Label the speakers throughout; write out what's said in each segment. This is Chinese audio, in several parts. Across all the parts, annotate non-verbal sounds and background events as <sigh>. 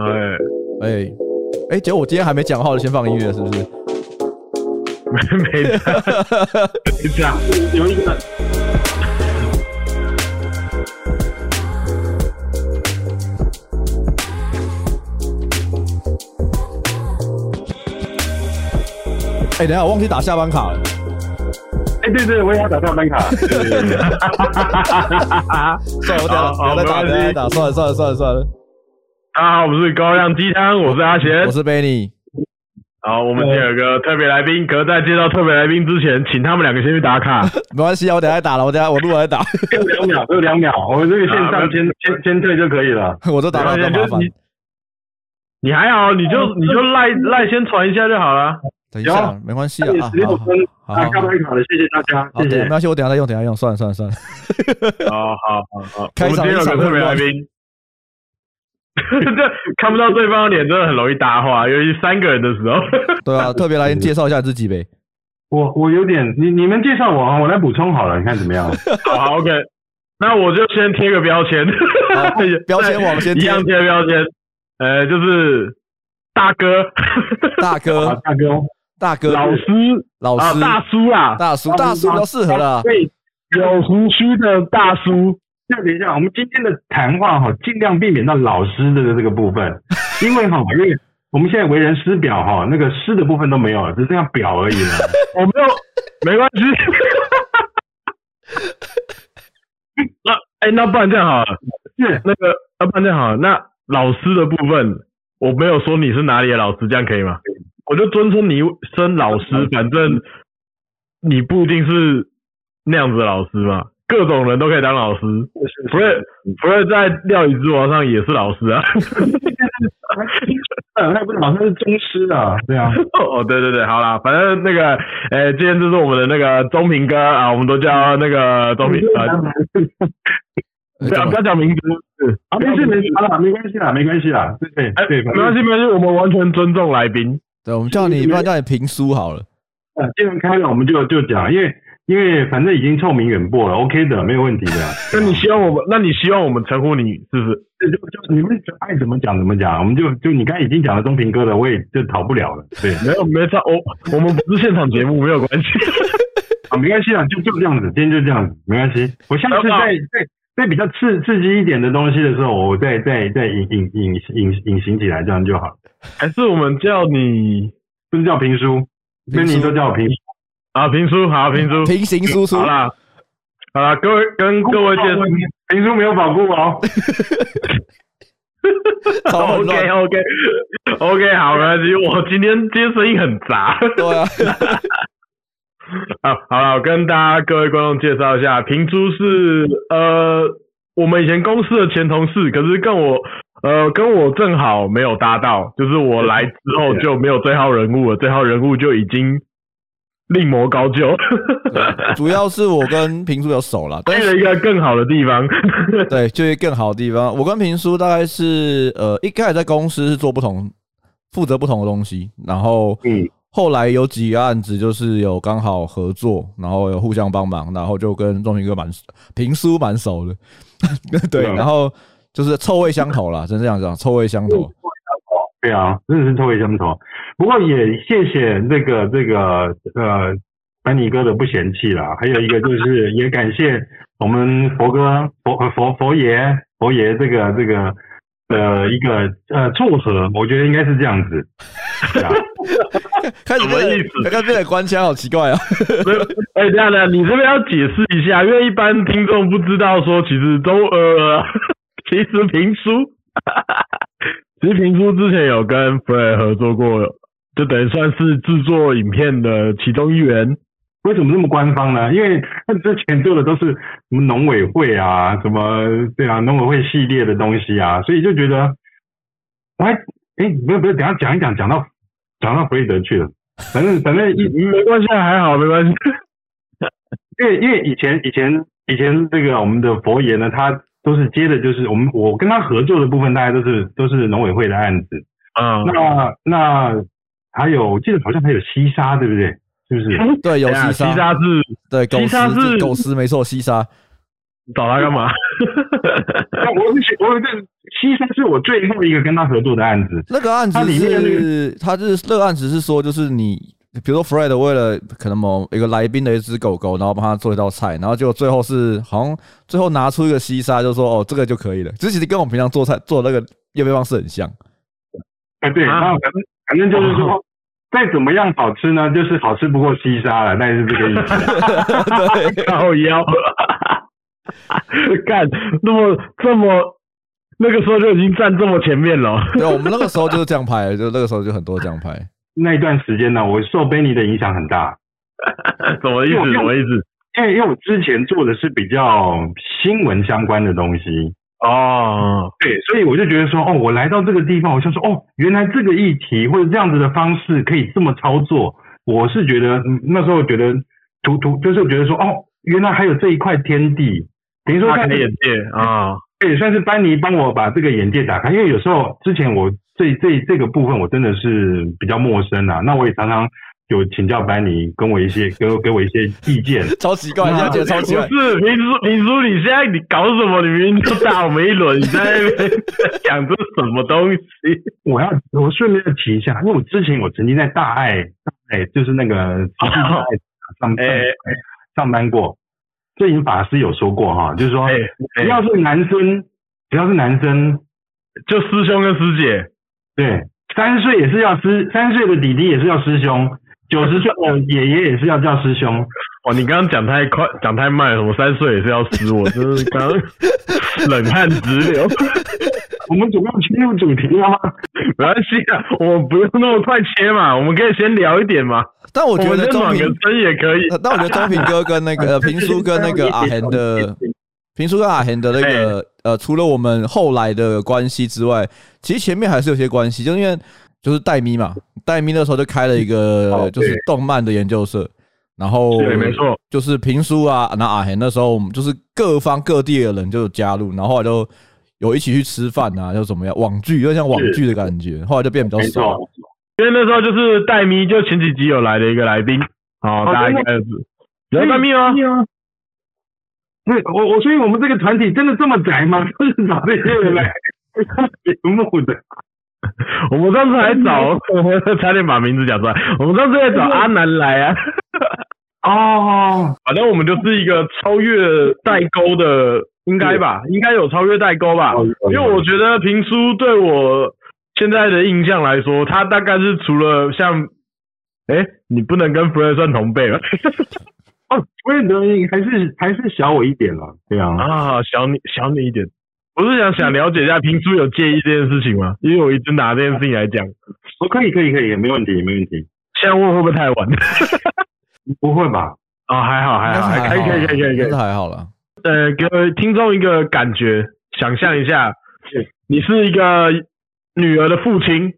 Speaker 1: 哎
Speaker 2: 哎哎，结果我今天还没讲话，就先放音乐，是不是？
Speaker 1: 没没这样，<laughs> 有一个。
Speaker 2: 哎，等下我忘记打下班卡了。
Speaker 3: 哎，对对，我也要打下班卡。<laughs> <laughs>
Speaker 2: 算了，我等下我再打，再打，算了算了算了算了。
Speaker 1: 大家好，我是高亮鸡汤，我是阿贤，
Speaker 2: 我是 Benny。
Speaker 1: 好，我们今天有个特别来宾，可在介绍特别来宾之前，请他们两个先去打卡。<laughs>
Speaker 2: 没关系啊，我等下打了，我等下我录完再打。
Speaker 3: 有两秒，有两秒，我们这个线上 <laughs> 先先先退就可以了。
Speaker 2: 我都打了，麻烦。
Speaker 1: 你还好，你就你就赖赖先传一下就好了。
Speaker 2: 等一下，没关系啊。
Speaker 3: 十六分，好，下班卡了，谢谢大家，谢谢。
Speaker 2: 没关系，我等下再用，等下用，算了算了算了。
Speaker 1: 好好好好，<laughs>
Speaker 2: 开场有个特别来宾。<laughs>
Speaker 1: 这看不到对方的脸，真的很容易搭话，尤其三个人的时候。<laughs>
Speaker 2: 对啊，特别来介绍一下自己呗。<laughs>
Speaker 3: 我我有点，你你们介绍我啊，我来补充好了，你看怎么样？
Speaker 1: 好，OK。那我就先贴个标签，
Speaker 2: 标签我们先
Speaker 1: 一样贴标签。呃，就是大哥，
Speaker 2: 大哥，
Speaker 3: 大哥。
Speaker 2: 大哥，
Speaker 1: 老师，
Speaker 2: 老师，
Speaker 1: 大叔啊，
Speaker 2: 大叔，大叔比较适合了。
Speaker 3: 对，有胡须的大叔。那等一下，我们今天的谈话哈，尽量避免到老师的这个部分，<laughs> 因为哈，因为我们现在为人师表哈，那个师的部分都没有了，只剩下表而已了。
Speaker 1: 我没有，没关系。那，哎，那不然这样好了，是那个，那不然这样好了，那老师的部分，我没有说你是哪里的老师，这样可以吗？我就尊称你升老师，反正你不一定是那样子的老师嘛，各种人都可以当老师。不是，不是在料理之王上也是老师啊。
Speaker 3: 那不是老师是宗师啊，对啊。<laughs>
Speaker 1: 哦，对对对，好啦，反正那个，哎，今天就是我们的那个中平哥啊，我们都叫那个中平 <laughs> 哥。不要不要讲名字，
Speaker 3: 啊，没事没事，好了，没关系啦，没关系啦，对对对，没
Speaker 1: 关系没关系，我们完全尊重来宾。
Speaker 2: 对，我们叫你，不然叫你评书好了。
Speaker 3: 啊，既然开了，我们就就讲，因为因为反正已经臭名远播了，OK 的，没有问题的。<laughs>
Speaker 1: 那你希望我们，那你希望我们称呼你是不是？
Speaker 3: 就就你们爱怎么讲怎么讲，我们就就你刚才已经讲了中平哥了，我也就逃不了了。对，<laughs>
Speaker 1: 没有没差，我我们不是现场节目，没有关系。<laughs>
Speaker 3: 啊，没关系啊，就就这样子，今天就这样子，没关系。我下次再再再比较刺刺激一点的东西的时候，我再再再隐隐隐隐隐形起来，这样就好。
Speaker 1: 还是我们叫你？不是叫评书，跟你都叫我评书啊，评书好，评书
Speaker 2: 平行输出
Speaker 1: 好啦，好啦，各位跟各位介绍，
Speaker 3: 评书没有保护哦。<laughs>
Speaker 1: OK OK OK 好，没关系，我今天今天声音很杂。
Speaker 2: 对啊。<laughs>
Speaker 1: 好，好了，我跟大家各位观众介绍一下，平叔是呃，我们以前公司的前同事，可是跟我。呃，跟我正好没有搭到，就是我来之后就没有这号人物了，这号人物就已经另谋高就。
Speaker 2: 主要是我跟平叔有熟了，<laughs>
Speaker 1: 去了一个更好的地方。<laughs>
Speaker 2: 对，就是更好的地方。我跟平叔大概是呃，一开始在公司是做不同，负责不同的东西，然后嗯，后来有几个案子就是有刚好合作，然后有互相帮忙，然后就跟仲平哥蛮平叔蛮熟的。<laughs> 对，然后。就是臭味相投啦，真是这样讲，臭味相投。
Speaker 3: 对啊，真的是臭味相投。不过也谢谢这个这个呃班尼哥的不嫌弃啦，还有一个就是也感谢我们佛哥佛佛佛爷佛爷这个这个呃一个呃撮合，我觉得应该是这样子。
Speaker 2: 开始什么意思？刚刚这个官腔好奇怪啊！<laughs>
Speaker 1: 哎、欸，这样的，你这边要解释一下，因为一般听众不知道说，其实都呃。<laughs> 其实评书，其实平叔之前有跟 Frei 合作过，就等于算是制作影片的其中一员。
Speaker 3: 为什么那么官方呢？因为他之前做的都是什么农委会啊，什么对啊，农委会系列的东西啊，所以就觉得，我还哎，不是不是，等下讲一讲，讲到讲到弗雷德去了，反正反正一 <laughs> 没关系，还好没关系。<laughs> 因为因为以前以前以前这个我们的佛爷呢，他。都是接的，就是我们我跟他合作的部分，大概都是都是农委会的案子。嗯，那那还有，我记得好像还有西沙，对不对？是不是？
Speaker 2: 对，有西沙，
Speaker 1: 西沙是，
Speaker 2: 对，西沙是狗食，没错，西沙。
Speaker 1: 找他干嘛？<laughs>
Speaker 3: 那我是我这西沙是我最后一个跟他合作的案子。
Speaker 2: 那个案子是，他是那个案子是说，就是你比如说 Fred 为了可能某一个来宾的一只狗狗，然后帮他做一道菜，然后结果最后是好像最后拿出一个西沙，就说哦这个就可以了。这其实跟我们平常做菜做那个用饭方式很像。
Speaker 3: 哎，对，然后反正反正就是说。再怎么样好吃呢？就是好吃不过西沙了，那是这个意思。
Speaker 1: 对，<laughs> 靠腰，干那么这么那个时候就已经站这么前面了。
Speaker 2: 对，我们那个时候就是这样拍，就那个时候就很多这样拍。
Speaker 3: 那一段时间呢，我受 Benny 的影响很大。
Speaker 1: 什么意思？什么意思？
Speaker 3: 因为因为我之前做的是比较新闻相关的东西。哦，对，所以我就觉得说，哦，我来到这个地方，我就说，哦，原来这个议题或者这样子的方式可以这么操作。我是觉得那时候觉得，图图就是觉得说，哦，原来还有这一块天地，等于说开
Speaker 1: 眼界啊，
Speaker 3: 对，算是班尼帮我把这个眼界打开。因为有时候之前我这这这个部分我真的是比较陌生啊，那我也常常。有请教班尼，跟我一些给我给我一些意见，<laughs>
Speaker 2: 超奇怪，现在觉得超奇怪。
Speaker 1: 不是明叔，明叔，你现在你搞什么？你明明就打我们一轮，你在那边讲这什么东西？<laughs>
Speaker 3: 我要我顺便提一下，因为我之前我曾经在大爱，哎，就是那个 <laughs> 上上上班过。这隐法师有说过哈，就是说，只要是男生，只要是男生，
Speaker 1: 就师兄跟师姐，
Speaker 3: 对，三岁也是要师，三岁的弟弟也是要师兄。九十岁的爷爷也是要叫师兄 <laughs>
Speaker 1: 哦，你刚刚讲太快，讲太慢，了，我三岁也是要师，我真是刚 <laughs> 冷汗直流。
Speaker 3: 我们总要切入主题啊，<laughs>
Speaker 1: 没关系啊，我们不用那么快切嘛，我们可以先聊一点嘛。
Speaker 2: 但我觉得中平
Speaker 1: 也可以，
Speaker 2: 但我觉得中平哥跟那个 <laughs> 平叔跟那个 <laughs> 阿贤的平叔跟阿贤的那个呃，除了我们后来的关系之外，其实前面还是有些关系，就因为。就是戴咪嘛，戴咪那时候就开了一个就是动漫的研究社，然后
Speaker 1: 对，没错，
Speaker 2: 就是评书啊，那阿贤那时候我们就是各方各地的人就加入，然后后来就有一起去吃饭啊，又怎么样网剧，有点像网剧的感觉，后来就变比较少。
Speaker 1: 因为那时候就是戴咪，就前几集有来的一个来宾，好，大家应该是有戴咪吗？
Speaker 3: 对，我我所以我们这个团体真的这么宅吗？<laughs> 就是找这些人来节目的。
Speaker 1: 我们上次还找，我 <laughs> 差点把名字讲出来。我们上次还找阿南来啊。哦，反正我们就是一个超越代沟的，应该吧？应该有超越代沟吧？因为我觉得平叔对我现在的印象来说，他大概是除了像，哎，你不能跟 Fred 算同辈了。<laughs>
Speaker 3: 哦，Fred 还是还是小我一点了，对啊。
Speaker 1: 啊，小你小你一点。我是想想了解一下，平叔有介意这件事情吗？因为我一直拿这件事情来讲。
Speaker 3: 我可以，可以，可以，没问题，没问题。
Speaker 1: 现在问会不会太晚？<laughs> <laughs>
Speaker 3: 不会吧？
Speaker 1: 啊，还好，还好，还可以，可以，可以，可以，可以，
Speaker 2: 还好了。
Speaker 1: 呃，给听众一个感觉，想象一下，你是一个女儿的父亲，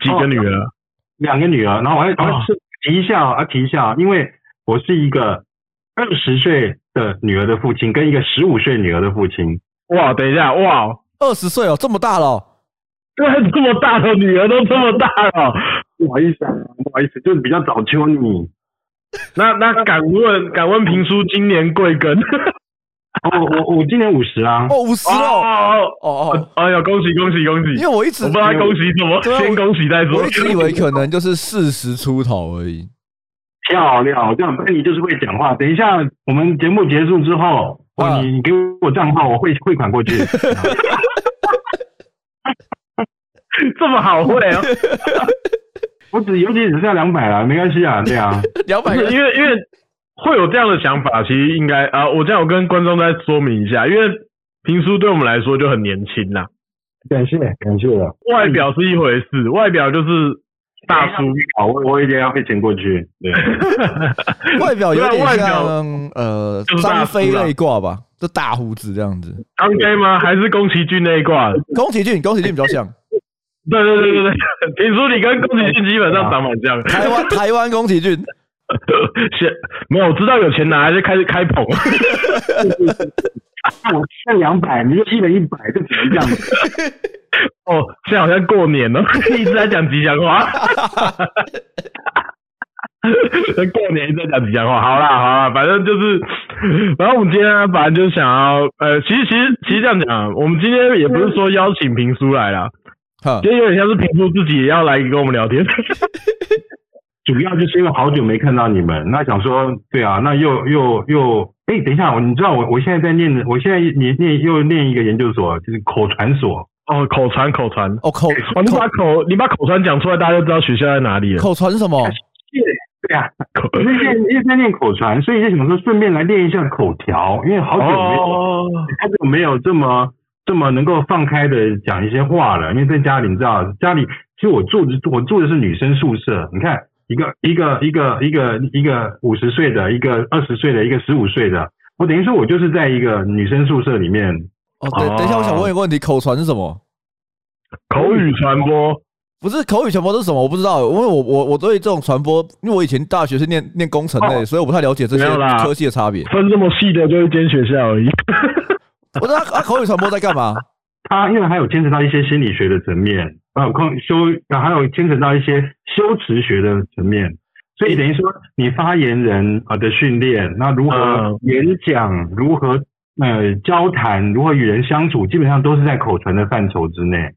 Speaker 1: 几个女儿？
Speaker 3: 两个女儿。然后我还，我是提一下啊，提一下，因为我是一个二十岁的女儿的父亲，跟一个十五岁女儿的父亲。
Speaker 1: 哇，等一下，哇，
Speaker 2: 二十岁哦，这么大了，
Speaker 1: 对，这么大的女儿都这么大了，
Speaker 3: 不好意思啊，不好意思，就是比较早秋你。
Speaker 1: 那那敢问敢问评书今年贵庚？
Speaker 3: 我我我今年五十啦，
Speaker 2: 哦五十哦
Speaker 1: 哦哦哦，哎呀恭喜恭喜恭喜！
Speaker 2: 因为我一直
Speaker 1: 我不知道恭喜什么，先恭喜再说。
Speaker 2: 我一直以为可能就是四十出头而已。
Speaker 3: 漂亮，这样班尼就是会讲话。等一下我们节目结束之后。哦，你你给我账号，我汇汇款过去。<laughs>
Speaker 1: 这么好汇啊！<laughs>
Speaker 3: 我只尤其只剩下两百了，没关系啊，对啊，
Speaker 2: 两百。
Speaker 1: 因为因为会有这样的想法，其实应该啊，我这样我跟观众再说明一下，因为评叔对我们来说就很年轻呐。
Speaker 3: 感谢感谢了。
Speaker 1: 外表是一回事，外表就是。大叔，
Speaker 3: 好，我我一定要汇钱过去。对，<laughs>
Speaker 2: 外表有点像呃张飞那一挂吧，就大胡子这样子。
Speaker 1: 张飞吗？还是宫崎骏那一挂？
Speaker 2: 宫崎骏，宫崎骏比较像。
Speaker 1: 对对对对对，听说你跟宫崎骏基本上长蛮像。
Speaker 2: 台湾台湾宫崎骏，<laughs>
Speaker 1: 先没有，我知道有钱拿，还是开始开捧。<laughs>
Speaker 3: 我欠两百，你就一人一百，就只能这样子。<laughs>
Speaker 1: 哦，现在好像过年了，一直在讲吉祥话。过年一直在讲吉祥话，好啦好啦，反正就是，然后我们今天呢，反正就想要，呃，其实其实其实这样讲，我们今天也不是说邀请评书来啦，其实有点像是评书自己也要来跟我们聊天，
Speaker 3: 主要就是因为好久没看到你们，那想说，对啊，那又又又，哎、欸，等一下，你知道我我现在在念的，我现在念念又念一个研究所，就是口传所。
Speaker 1: 哦，口传口传，
Speaker 2: 哦口，
Speaker 1: 哦你把口你把口传讲出来，大家就知道学校在哪里了。
Speaker 2: 口传是什么？
Speaker 3: 对啊，口因为因为在念口传，所以就想说顺便来练一下口条，因为好久没有好久、哦、没有这么这么能够放开的讲一些话了。因为在家里，你知道，家里其实我住的我住的是女生宿舍，你看一个一个一个一个一个五十岁的，一个二十岁的，一个十五岁的，我等于说我就是在一个女生宿舍里面。
Speaker 2: 哦，对，等一下，我想问一个问题，口传是什么？
Speaker 1: 口语传播
Speaker 2: 不是口语传播是什么？我不知道，因为我我我对这种传播，因为我以前大学是念念工程类，所以我不太了解这些科系的差别。
Speaker 1: 分这么细的就一间学校而已。
Speaker 2: 我知道啊，口语传播在干嘛？
Speaker 3: 它因为还有牵扯到一些心理学的层面，还有空修，还有牵扯到一些修辞学的层面，所以等于说你发言人啊的训练，那如何演讲，如何呃交谈，如何与人相处，基本上都是在口传的范畴之内。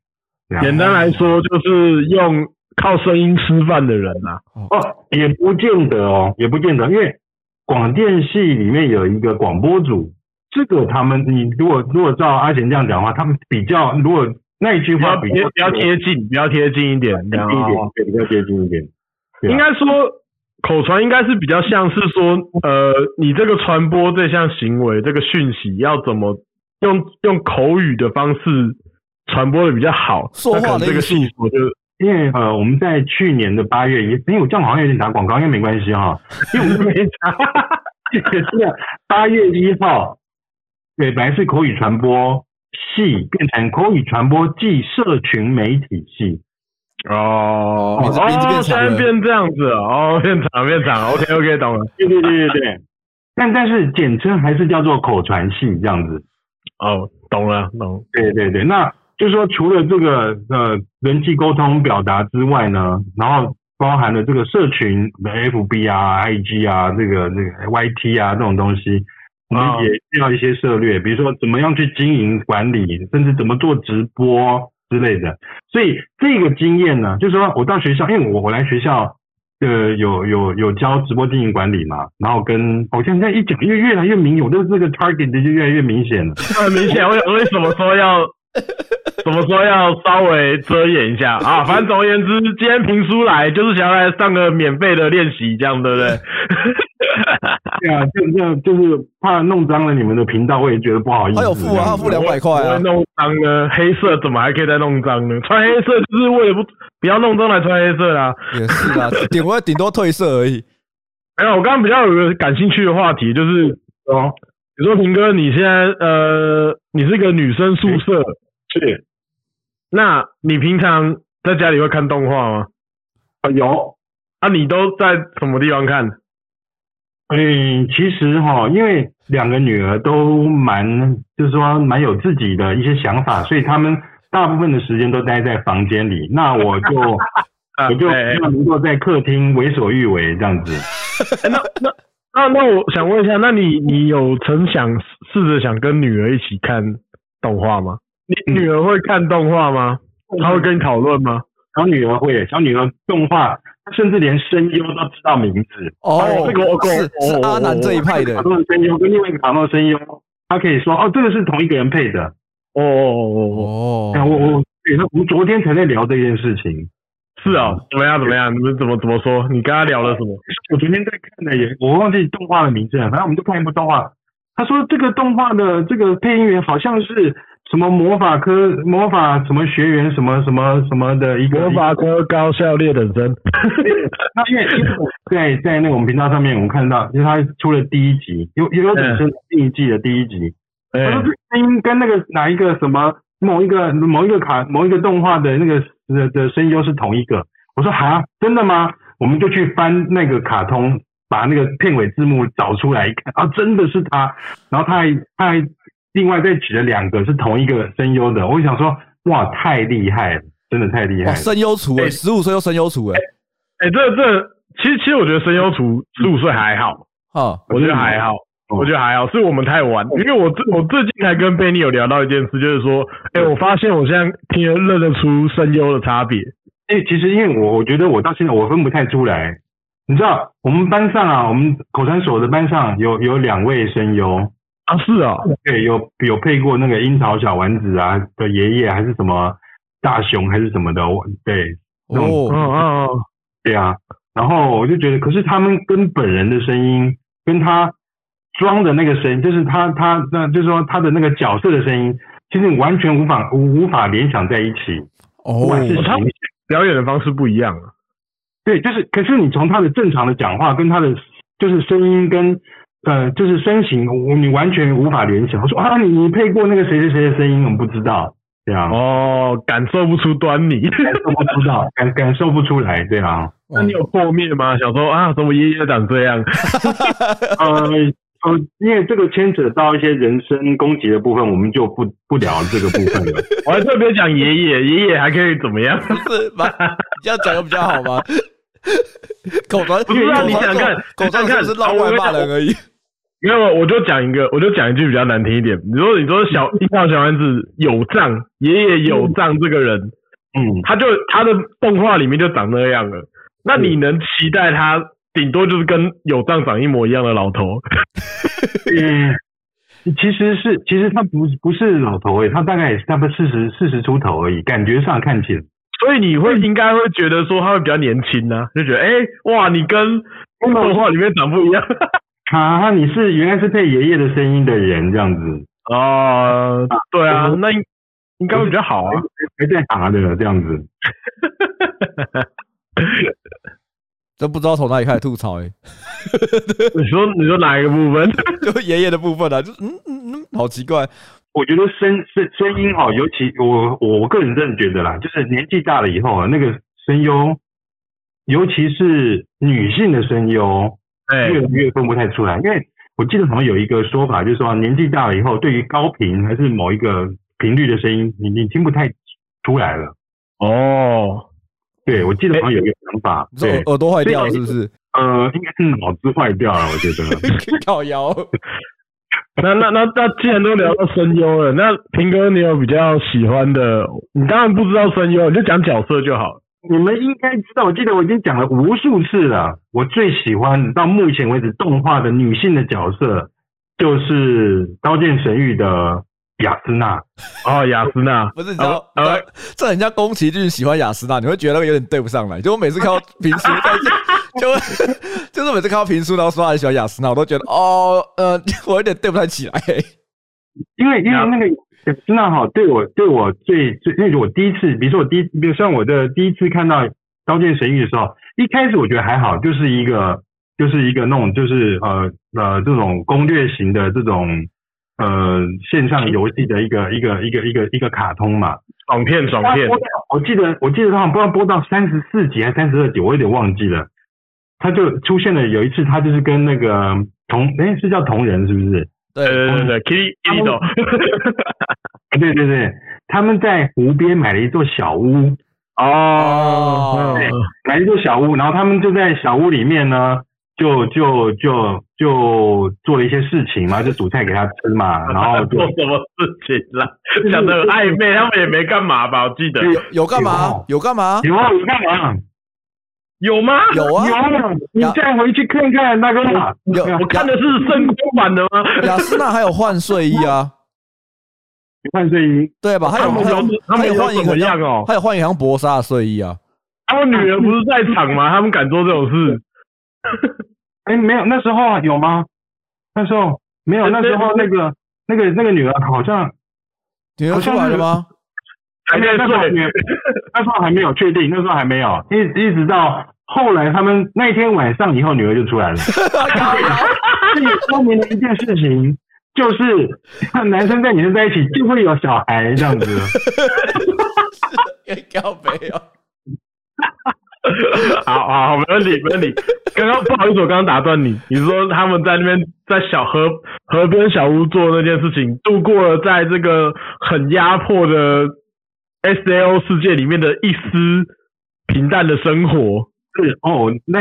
Speaker 1: 简单来说，就是用靠声音吃饭的人呐、啊。
Speaker 3: 哦，也不见得哦，也不见得，因为广电系里面有一个广播组，这个他们，你如果如果照阿贤这样讲的话，他们比较，如果那一句话比较
Speaker 1: 比较贴近，比较贴近一点，
Speaker 3: 贴近一点，对，比较贴近一点。
Speaker 1: 应该说，口传应该是比较像是说，呃，你这个传播这项行为，这个讯息要怎么用用口语的方式。传播的比较好，说话的这个信息，我就
Speaker 3: 因为呃，我们在去年的八月也，因为我这样好像有点打广告，应该没关系哈，因为我们没打。是八月一号，对，本来是口语传播系变成口语传播暨社群媒体系。
Speaker 1: 哦，哦，现在变这样子哦，变长变长，<laughs> OK OK，懂了。
Speaker 3: 对对对对对，但但是简称还是叫做口传系这样子。
Speaker 1: 哦，懂了，懂。
Speaker 3: 对对对，那。就是说，除了这个呃人际沟通表达之外呢，然后包含了这个社群的 FB 啊、IG 啊、这个这个 YT 啊这种东西，我们也需要一些策略，比如说怎么样去经营管理，甚至怎么做直播之类的。所以这个经验呢，就是说我到学校，因为我我来学校呃有有有教直播经营管理嘛，然后跟好像现在一讲，越越来越明显，我的这个 target 就越来越明显了。<laughs>
Speaker 1: 很明显，我想为什么说要？怎么说要稍微遮掩一下啊？反正总而言之，今天评书来就是想要来上个免费的练习，这样对不对？
Speaker 3: 对啊，就这样，就是怕弄脏了你们的频道，我也觉得不好意思。
Speaker 2: 还有付啊，他付两百块啊。
Speaker 1: 弄脏呢？黑色怎么还可以再弄脏呢？穿黑色就是为了不不要弄脏来穿黑色啦。
Speaker 2: 也是啊，<laughs> 顶多顶多褪色而已。
Speaker 1: 没有，我刚刚比较有个感兴趣的话题，就是哦，你说平哥，你现在呃，你是一个女生宿舍，
Speaker 3: 是。
Speaker 1: 那你平常在家里会看动画吗？
Speaker 3: 啊，有。
Speaker 1: 啊，你都在什么地方看？
Speaker 3: 嗯，其实哈，因为两个女儿都蛮，就是说蛮有自己的一些想法，所以他们大部分的时间都待在房间里。那我就 <laughs> 我就希望能够在客厅为所欲为这样子。<laughs>
Speaker 1: 那那那那我想问一下，那你你有曾想试着想跟女儿一起看动画吗？你女儿会看动画吗？她会跟你讨论吗？
Speaker 3: 小女儿会，小女儿动画，甚至连声优都知道名字。
Speaker 2: 哦，这个我是是阿南这一派的。卡通的
Speaker 3: 声优跟另外一个卡通的声优，他可以说哦，这个是同一个人配的。
Speaker 1: 哦哦哦哦哦。我我对，我们昨天才在聊这件事情。是啊，怎么样怎么样？你们怎么怎么说？你跟他聊了什么？
Speaker 3: 我昨天在看的也，我忘记动画的名字了。反正我们就看一部动画。他说这个动画的这个配音员好像是。什么魔法科魔法什么学员什么什么什么的一个
Speaker 1: 魔法科高校猎人生，
Speaker 3: 那因为在在那个我们频道上面，我们看到，因为他出了第一集，有有有本身第一季的第一集，他说声音跟那个哪一个什么某一个某一个卡某一个动画的那个的的声优是同一个，我说哈，真的吗？我们就去翻那个卡通，把那个片尾字幕找出来一看，啊，真的是他，然后他还他还。另外再举了两个是同一个声优的，我想说，哇，太厉害了，真的太厉害了！
Speaker 2: 声优厨哎，十五岁又声优厨哎，
Speaker 1: 哎，这这其实其实我觉得声优除十五岁还好，
Speaker 2: 啊，
Speaker 1: 我觉得还好，我觉得还好，是我们太晚。因为我最我最近还跟贝尼有聊到一件事，就是说，哎，我发现我现在听得认得出声优的差别。
Speaker 3: 哎，其实因为我我觉得我到现在我分不太出来。你知道我们班上啊，我们口传所的班上有有两位声优
Speaker 1: 啊，是啊，
Speaker 3: 对，有有配过那个樱桃小丸子啊的爷爷，还是什么大熊还是什么的，对，
Speaker 2: 哦。哦哦，
Speaker 3: 对啊，然后我就觉得，可是他们跟本人的声音，跟他装的那个声音，就是他他那就是说他的那个角色的声音，其实完全无法无无法联想在一起，
Speaker 2: 哦，
Speaker 1: 他表演的方式不一样啊。
Speaker 3: 对，就是，可是你从他的正常的讲话跟他的就是声音跟呃就是身形，我你完全无法联想。我说啊，你你配过那个谁谁谁的声音，我们不知道，对啊。
Speaker 1: 哦，感受不出端倪，
Speaker 3: 感受不到，<laughs> 感感受不出来，对啊。
Speaker 1: 那你有破灭吗？想说啊，怎么爷爷长这样？<laughs>
Speaker 3: 呃呃，因为这个牵扯到一些人身攻击的部分，我们就不不聊这个部分了。<laughs>
Speaker 1: 我还特别讲爷爷，爷爷还可以怎么样？
Speaker 2: 是吧？这样讲的比较好吗？口传
Speaker 1: 不是啊，你想看，
Speaker 2: 口传看是闹外骂人而已。
Speaker 1: 没有，我就讲一个，我就讲一句比较难听一点。你说，你说小樱桃小丸子有藏，爷爷有藏这个人，嗯，他就他的动画里面就长那样了。那你能期待他顶多就是跟有藏长一模一样的老头？
Speaker 3: 嗯，<laughs> 其实是，其实他不不是老头诶，他大概也是差不多四十四十出头而已，感觉上看起来。
Speaker 1: 所以你会应该会觉得说他会比较年轻呢、啊，就觉得哎、欸、哇，你跟动画里面长不一样。
Speaker 3: 啊，你是原来是配爷爷的声音的人这样子
Speaker 1: 哦，对啊，那应应该会比较好啊，
Speaker 3: 还在打的这样子。<laughs>
Speaker 2: 真不知道从哪里开始吐槽哎、欸。<laughs>
Speaker 1: 你说你说哪一个部分？<laughs>
Speaker 2: 就爷爷的部分啊，就嗯嗯嗯，好奇怪。
Speaker 3: 我觉得声声声音哈，尤其我我个人真的觉得啦，就是年纪大了以后啊，那个声优，尤其是女性的声优，哎，越来越分不太出来。因为我记得好像有一个说法，就是说年纪大了以后，对于高频还是某一个频率的声音，你你听不太出来了。
Speaker 1: 哦，
Speaker 3: 对，我记得好像有一个想法，
Speaker 2: 你说耳朵坏掉是不是？
Speaker 3: 呃，应该是脑子坏掉了，我觉得。<laughs>
Speaker 2: 靠腰。
Speaker 1: 那那那那，既然都聊到声优了，那平哥你有比较喜欢的？你当然不知道声优，你就讲角色就好。
Speaker 3: 你们应该知道，我记得我已经讲了无数次了。我最喜欢到目前为止动画的女性的角色，就是《刀剑神域》的雅斯娜。
Speaker 1: 哦，雅斯娜，<laughs>
Speaker 2: 不是你知道？呃、啊，这人家宫崎骏喜欢雅斯娜，你会觉得那个有点对不上来。就我每次看到评书在就 <laughs> 就是每次看到评书，然后说他很喜欢雅斯娜，我都觉得哦，呃，<laughs> 我有点对不太起来，
Speaker 3: 因为因为那个亚丝娜哈，对我对我最最，那个我第一次，比如说我第一，比如像我的第一次看到《刀剑神域》的时候，一开始我觉得还好，就是一个就是一个那种就是呃呃这种攻略型的这种呃线上游戏的一个一个一个一个一个卡通嘛，
Speaker 1: 爽片爽片。
Speaker 3: 我记得我记得他好像不知道播到三十四集还是三十二集，我有点忘记了。他就出现了，有一次他就是跟那个同，哎，是叫同人是不是？
Speaker 1: 对对对对，Kitty Kitty <laughs>
Speaker 3: 对对对，他们在湖边买了一座小屋
Speaker 1: 哦，
Speaker 3: 对，买了一座小屋，然后他们就在小屋里面呢，就就就就做了一些事情嘛，就煮菜给他吃嘛，<laughs> 然后
Speaker 1: 做什么事情啦？讲的很暧昧，他们也没干嘛吧？我记得
Speaker 2: 有有干嘛？有干嘛？
Speaker 3: 有啊，有干嘛？
Speaker 1: 有吗？
Speaker 2: 有啊，
Speaker 3: 有。你再回去看看那个，
Speaker 2: 有
Speaker 1: 我看的是深空版的吗？
Speaker 2: 雅斯娜还有换睡衣啊，
Speaker 3: 换睡衣，
Speaker 2: 对吧？还有还有还有换一个样哦，还有换一样薄纱的睡衣啊。
Speaker 1: 他们女人不是在场吗？他们敢做这种事？
Speaker 3: 哎，没有，那时候有吗？那时候没有，那时候那个那个那个女儿好像
Speaker 2: 女儿出来了吗？
Speaker 3: 还没，那时候还没有，那时候还没有确定，那时候还没有，一一直到后来他们那天晚上以后，女儿就出来了。<laughs> 这也说明了一件事情，就是男生跟女生在一起就会有小孩这样子。<laughs>
Speaker 2: 要没有？<laughs>
Speaker 1: 好好，没问题，没问题。刚刚不好意思，我刚刚打断你。你说他们在那边在小河河边小屋做那件事情，度过了在这个很压迫的。S L 世界里面的一丝平淡的生活，
Speaker 3: 是哦，那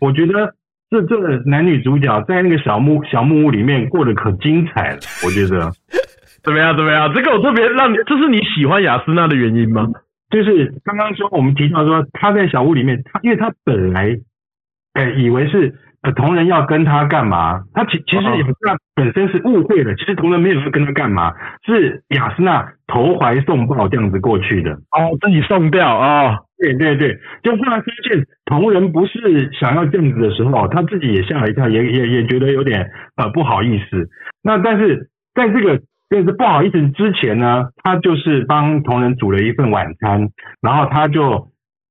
Speaker 3: 我觉得这这个男女主角在那个小木小木屋里面过得可精彩了。我觉得 <laughs>
Speaker 1: 怎么样？怎么样？这个我特别让你，这是你喜欢雅斯娜的原因吗？
Speaker 3: 就是刚刚说我们提到说他在小屋里面，他因为他本来哎以为是。呃，同仁要跟他干嘛？他其其实雅斯娜本身是误会的，其实同仁没有要跟他干嘛，是雅斯娜投怀送抱这样子过去的。
Speaker 1: 哦，自己送掉啊？哦、
Speaker 3: 对对对，就后来发现同仁不是想要这样子的时候，他自己也吓了一跳，也也也觉得有点呃不好意思。那但是在这个就是不好意思之前呢，他就是帮同仁煮了一份晚餐，然后他就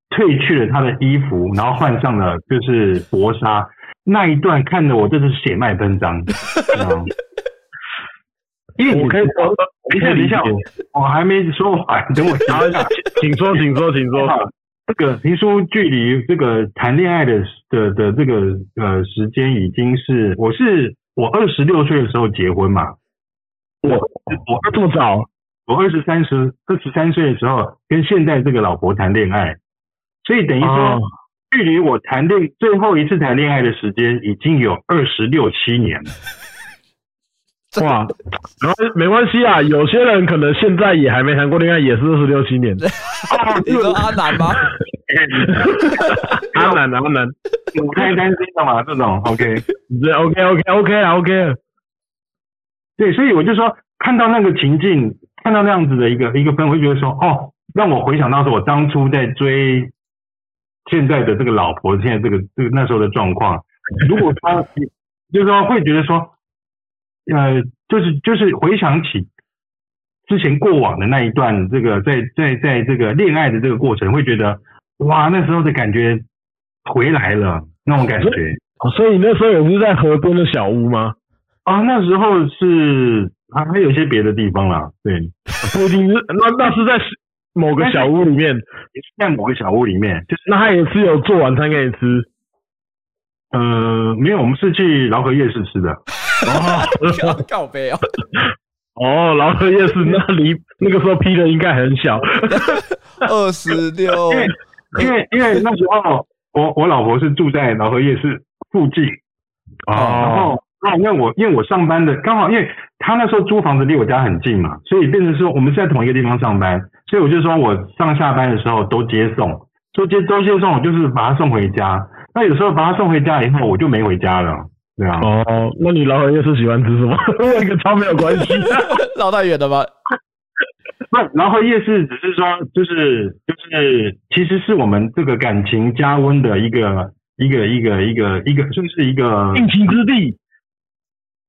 Speaker 3: 褪去了他的衣服，然后换上了就是薄纱。那一段看得我真的是血脉喷张，<laughs> 因为我可以说，等一下，等一下，我还没说完，等我想一下，
Speaker 1: 请说，请说，请说。
Speaker 3: 这个评书距离这个谈恋爱的的的这个呃时间已经是，我是我二十六岁的时候结婚嘛，我我这么早，我二十三十二十三岁的时候跟现在这个老婆谈恋爱，所以等于说。哦距离我谈恋最后一次谈恋爱的时间已经有二十六七年了，<laughs>
Speaker 1: 哇！然后没关系啊，有些人可能现在也还没谈过恋爱，也是二十六七年。<laughs>
Speaker 2: 你说阿南吗？<laughs>
Speaker 1: 阿南，阿南，
Speaker 3: 我太担心了嘛，这种 OK，
Speaker 1: 对，OK，OK，OK 啊，OK。
Speaker 3: 对，所以我就说，看到那个情境，看到那样子的一个一个氛围，觉得说，哦，让我回想到是我当初在追。现在的这个老婆，现在这个这个那时候的状况，<laughs> 如果他就是说会觉得说，呃，就是就是回想起之前过往的那一段，这个在在在这个恋爱的这个过程，会觉得哇，那时候的感觉回来了那种感觉。
Speaker 1: 所以那时候也是在河边的小屋吗？
Speaker 3: 啊，那时候是还，还有一些别的地方啦。对，
Speaker 1: 不一定是那那是在。某个小屋里面，
Speaker 3: 也是在某个小屋里面，就是
Speaker 1: 那他也是有做晚餐给你吃。
Speaker 3: 呃，没有，我们是去饶河夜市吃的。
Speaker 2: 哦，告别哦。<laughs>
Speaker 1: 哦，饶河夜市那离那个时候批的应该很小，<laughs>
Speaker 2: 二十六。
Speaker 3: 因为因为那时候我我老婆是住在饶河夜市附近，哦，然后。啊，因为我因为我上班的刚好，因为他那时候租房子离我家很近嘛，所以变成说我们是在同一个地方上班，所以我就说我上下班的时候都接送，都接都接送，我就是把他送回家。那有时候把他送回家以后，我就没回家了，对啊。
Speaker 1: 哦，那你老板又是喜欢吃什么？<laughs> 跟我一个超没有关系，<laughs>
Speaker 2: 绕太远了吧？<laughs>
Speaker 3: 不，然后夜市只是说，就是就是，其实是我们这个感情加温的一个一个一个一个一个，就是一个
Speaker 1: 定情之地。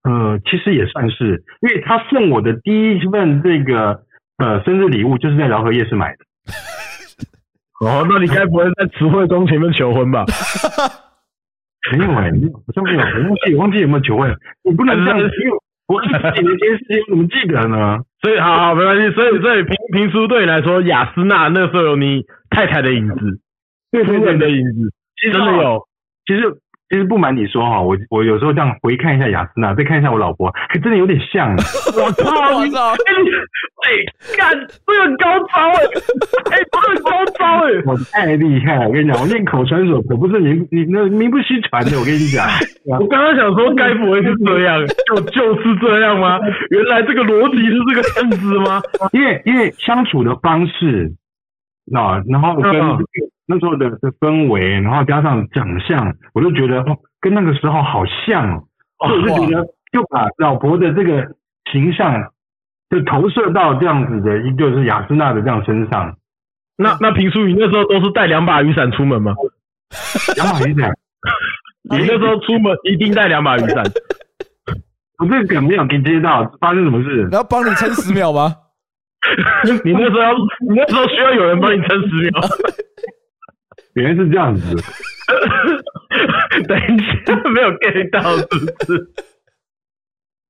Speaker 3: 呃，其实也算是，因为他送我的第一份这个呃生日礼物，就是在饶河夜市买的。<laughs>
Speaker 1: 哦，那你该不会在词汇中前面求婚吧？<laughs>
Speaker 3: 没有哎，好像没有，我忘记忘记有没有求婚。你不能这样子，因为我几年前事情我怎么记得呢？
Speaker 1: 所以好好没关系，所以所以评评书对你来说，雅斯娜那时候有你太太的影子，对夫人的影子，其实真的有，
Speaker 3: 其实。其实不瞒你说哈，我我有时候这样回看一下雅斯娜，再看一下我老婆，还真的有点像。
Speaker 1: 我操！<laughs> 我操！哎，干，这个很高招哎！哎，这个很高招哎！<laughs>
Speaker 3: 我太厉害了，我跟你讲，我练口传手，可不是名你那名不虚传的。我跟你讲，
Speaker 1: 我刚刚想说，该不会是这样？就就是这样吗？原来这个逻辑是这个样子吗？
Speaker 3: 因为因为相处的方式，那然后跟。那时候的的氛围，然后加上长相，我就觉得哦，跟那个时候好像哦，所以我就觉得就把老婆的这个形象就投射到这样子的，就是雅诗娜的这样身上。
Speaker 1: 那那平叔，你那时候都是带两把雨伞出门吗？
Speaker 3: 两把雨伞，<laughs>
Speaker 1: 你那时候出门一定带两把雨伞。<laughs>
Speaker 3: 我这个梗没有给接到，发生什么事？
Speaker 2: 然后帮你撑十秒吗？<laughs>
Speaker 1: 你那时候，你那时候需要有人帮你撑十秒。
Speaker 3: 原来是这样子，<laughs>
Speaker 1: 等一下没有 get 到是不是？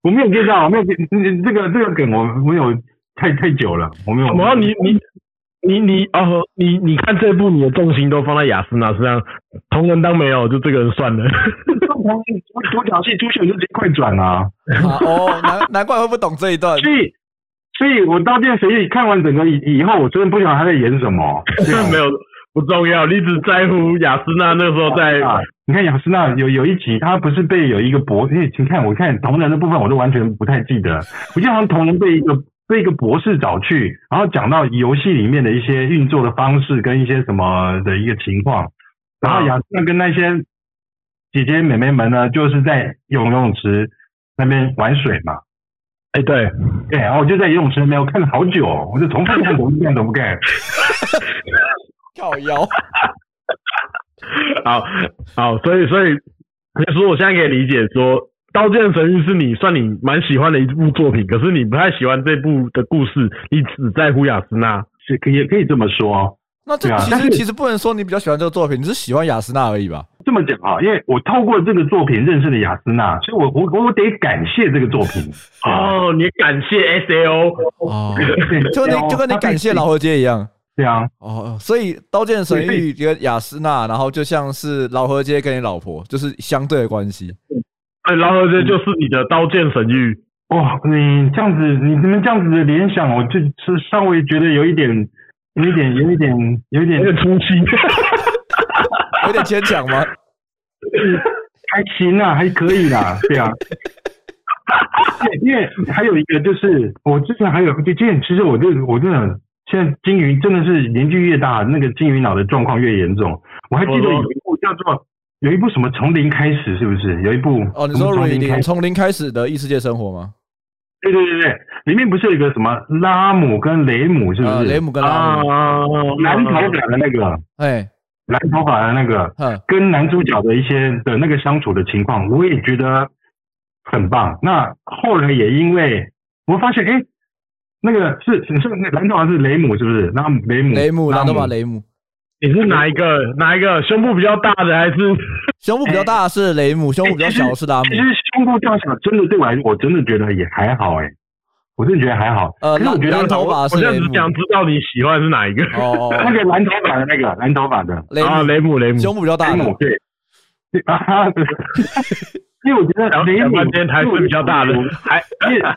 Speaker 3: 我没有 get 到，没有 get 这个这个梗我没有太太久了，我没有。
Speaker 1: 我要你你你你哦，你你看这部你的重心都放在雅斯娜身上，同人当没有，就这个人算了。
Speaker 3: 独角戏出现就直接快转啊！
Speaker 2: 哦，难难怪会不懂这一段。
Speaker 3: 所以所以我到店随意看完整个以以后，我真的不晓得他在演什么。<laughs>
Speaker 1: 没有。不重要，你只在乎雅斯娜那时候在。
Speaker 3: 啊、你看雅斯娜有有一集，他不是被有一个博，因为请看我看同人的部分，我都完全不太记得。我记得好像同人被一个被一个博士找去，然后讲到游戏里面的一些运作的方式跟一些什么的一个情况。然后雅斯娜跟那些姐姐妹妹们呢，就是在游泳池那边玩水嘛。哎，对，对，然后我就在游泳池那边，我看了好久，我就从头看到尾，看都不看。<laughs>
Speaker 2: 靠腰。
Speaker 1: 好好，所以所以，所以说我现在可以理解说，《刀剑神域》是你算你蛮喜欢的一部作品，可是你不太喜欢这部的故事，你只在乎雅斯娜，
Speaker 3: 是可以也可以这么说。
Speaker 2: 那这其实其实不能说你比较喜欢这个作品，你是喜欢雅斯娜而已吧？
Speaker 3: 这么讲啊，因为我透过这个作品认识了雅斯娜，所以我我我得感谢这个作品
Speaker 1: 哦。你感谢 S L
Speaker 2: 哦，就你就跟你感谢老河街一样，
Speaker 3: 对啊。
Speaker 2: 哦，所以《刀剑神域》跟雅斯娜，然后就像是老河街跟你老婆，就是相对的关系。
Speaker 1: 哎，老河街就是你的《刀剑神域》
Speaker 3: 哇！你这样子，你你们这样子的联想，我就是稍微觉得有一点。有一点，有一点，有一点，
Speaker 1: 有点出戏，
Speaker 2: 有点牵强吗？<laughs>
Speaker 3: 还行啊，还可以啦，对啊。<laughs> 因为还有一个就是，我之前还有就今天其实我就我真的现在金鱼真的是年纪越大，那个金鱼脑的状况越严重。我还记得有一部叫做有一部什么从零开始，是不是？有一部
Speaker 2: 哦，你说从零从零开始的异世界生活吗？
Speaker 3: 对对对对，里面不是有一个什么拉姆跟雷姆，是不是？
Speaker 2: 呃、雷姆跟拉姆，
Speaker 3: 啊、蓝头发的那个，
Speaker 2: 哎，
Speaker 3: 蓝头发的那个，嗯，跟男主角的一些的那个相处的情况，我也觉得很棒。那后来也因为我发现，哎，那个是你是那蓝头发是雷姆，是不是？那雷姆，
Speaker 2: 雷姆，蓝头发雷姆。
Speaker 1: 你是哪一个？哪一个？胸部比较大的还是？
Speaker 2: 胸部比较大的是雷姆，<laughs> 胸部比较小的是拉姆。
Speaker 3: 其实胸部较小，真的对我来说，我真的觉得也还好哎，我真的觉得还好。呃，
Speaker 2: 那我觉得蓝头发是雷姆。
Speaker 1: 我现在只想知道你喜欢是哪一个？
Speaker 3: 哦，<laughs> 那个蓝头发的那个，蓝头发的。
Speaker 1: 啊，雷姆，雷姆，
Speaker 2: 胸部比较大的。
Speaker 3: 对。啊，<laughs> 因为我觉得雷姆
Speaker 1: 今天还是比较大的，
Speaker 3: 还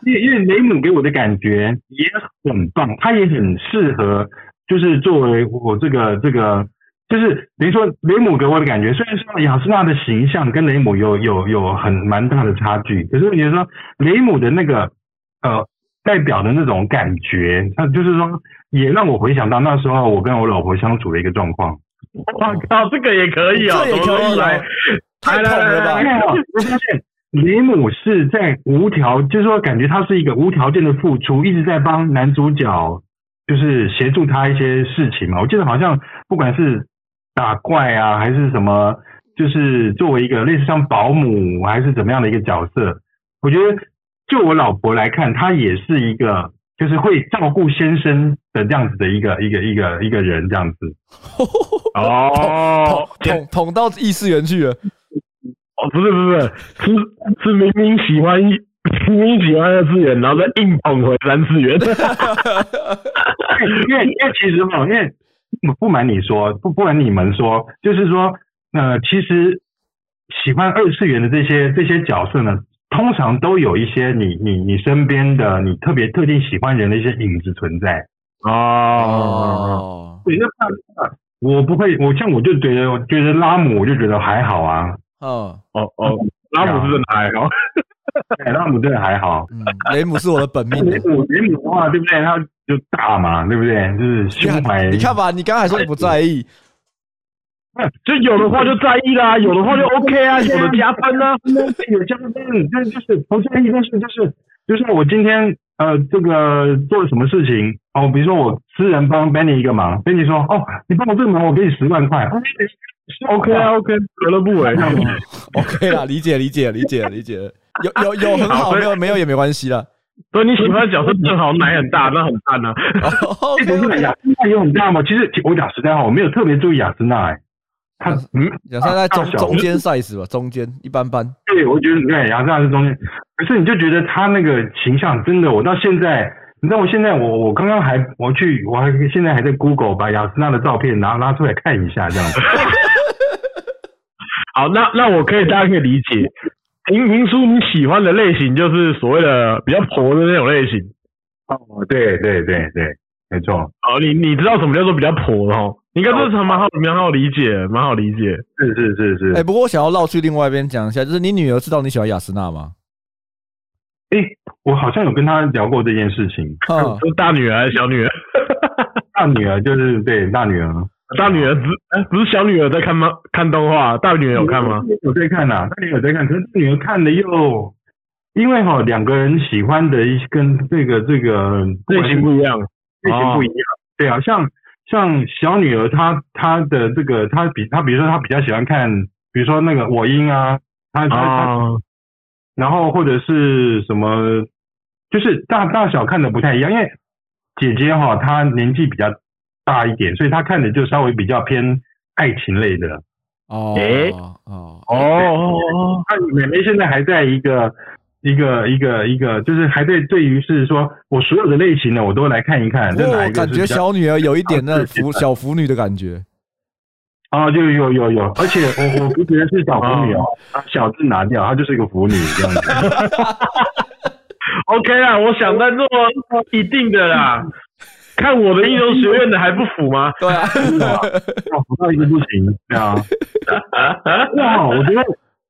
Speaker 3: 因为因为雷姆给我的感觉也很棒，他也很适合。就是作为我这个这个，就是等于说雷姆给我的感觉，虽然说雅斯娜的形象跟雷姆有有有很蛮大的差距，可是你说雷姆的那个呃代表的那种感觉，他就是说也让我回想到那时候我跟我老婆相处的一个状况。
Speaker 1: 我靠，这个也可以啊，
Speaker 2: 这也可以来，太痛了吧？
Speaker 3: 我发现雷姆是在无条，就是说感觉他是一个无条件的付出，一直在帮男主角。就是协助他一些事情嘛，我记得好像不管是打怪啊，还是什么，就是作为一个类似像保姆还是怎么样的一个角色，我觉得就我老婆来看，她也是一个就是会照顾先生的这样子的一个一个一个一个人这样子。
Speaker 2: 哦，捅捅到异次元去了。
Speaker 1: 哦，不是不是，是是明明喜欢一。你喜欢二次元，然后再硬捧回三次元。
Speaker 3: 因为因为其实嘛，因为不瞒你说，不不瞒你们说，就是说，呃，其实喜欢二次元的这些这些角色呢，通常都有一些你你你身边的你特别特定喜欢人的一些影子存在。
Speaker 1: 哦，
Speaker 3: 对，那我不会，我像我就觉得，我觉得拉姆我就觉得还好啊。
Speaker 1: 哦哦哦，拉姆是真的还好。
Speaker 3: 哎，拉姆真的还好。
Speaker 2: 嗯，雷姆是我的本命。
Speaker 3: 雷姆，雷姆的话，对不对？他就大嘛，对不对？就是胸怀。
Speaker 2: 你看吧，你刚才还说你不在意，
Speaker 1: 就有的话就在意啦，有的话就 OK 啊，有的加分啊，
Speaker 3: 有加分。但就是不在意，但是就是就是我今天呃这个做了什么事情哦，比如说我私人帮 Benny 一个忙，Benny 说哦，你帮我这个忙，我给你十万块。<laughs> OK 啊，OK，何乐不为？<laughs>
Speaker 2: OK 啦，理解理解理解理解。<laughs> 有有有很好，没有没有也没关系啦。
Speaker 1: 所以你喜欢的角色正好奶很大，那很赞呢。
Speaker 3: 不是雅斯娜有很大吗？其实我讲实在话，我没有特别注意雅斯娜。哎，他嗯，
Speaker 2: 雅斯娜在中中间 size 吧，中间一般般。
Speaker 3: 对，我觉得你看雅斯娜是中间，可是你就觉得他那个形象真的，我到现在，你知道我现在我我刚刚还我去我还现在还在 Google 把雅斯娜的照片拿拿出来看一下，这样子。<laughs>
Speaker 1: 好，那那我可以大家可以理解。明明叔你喜欢的类型就是所谓的比较婆的那种类型。
Speaker 3: 哦，对对对对，没错。
Speaker 1: 哦，你你知道什么叫做比较婆的哦？应该这是蛮好蛮好理解，蛮好理解。
Speaker 3: 是是是是。
Speaker 2: 哎，不过我想要绕去另外一边讲一下，就是你女儿知道你喜欢雅斯娜吗？
Speaker 3: 哎，我好像有跟她聊过这件事情。
Speaker 2: 啊，<laughs>
Speaker 1: 是大女儿还是小女儿？<laughs>
Speaker 3: 大女儿就是对大女儿，
Speaker 1: 大女儿不哎不是小女儿在看吗？看动画，大女儿有看吗？
Speaker 3: 有在看呐，大女儿有在看，可是女儿看的又因为哈两个人喜欢的一跟这个这个
Speaker 1: 类型不一样，
Speaker 3: 类型不一样。对好，像。像小女儿她她的这个她比她比如说她比较喜欢看，比如说那个我英啊，她她她，然后或者是什么，就是大大小看的不太一样，因为姐姐哈她年纪比较大一点，所以她看的就稍微比较偏爱情类的。
Speaker 2: 哦哦
Speaker 1: 哦，
Speaker 3: 那妹妹现在还在一个。一个一个一个，就是还对对于是说，我所有的类型呢，我都来看一看。这哪一个
Speaker 2: 感觉小女儿有一点那腐小腐女的感觉。
Speaker 3: 啊，就有有有，而且我我不觉得是小腐女哦，小字拿掉，她就是一个腐女这样子。<laughs>
Speaker 1: OK 啦，我想在做一定的啦。<laughs> 看我的英雄学院的还不腐吗？
Speaker 2: 对啊，<laughs>
Speaker 3: 腐到一个不行，对啊。哇，我觉得。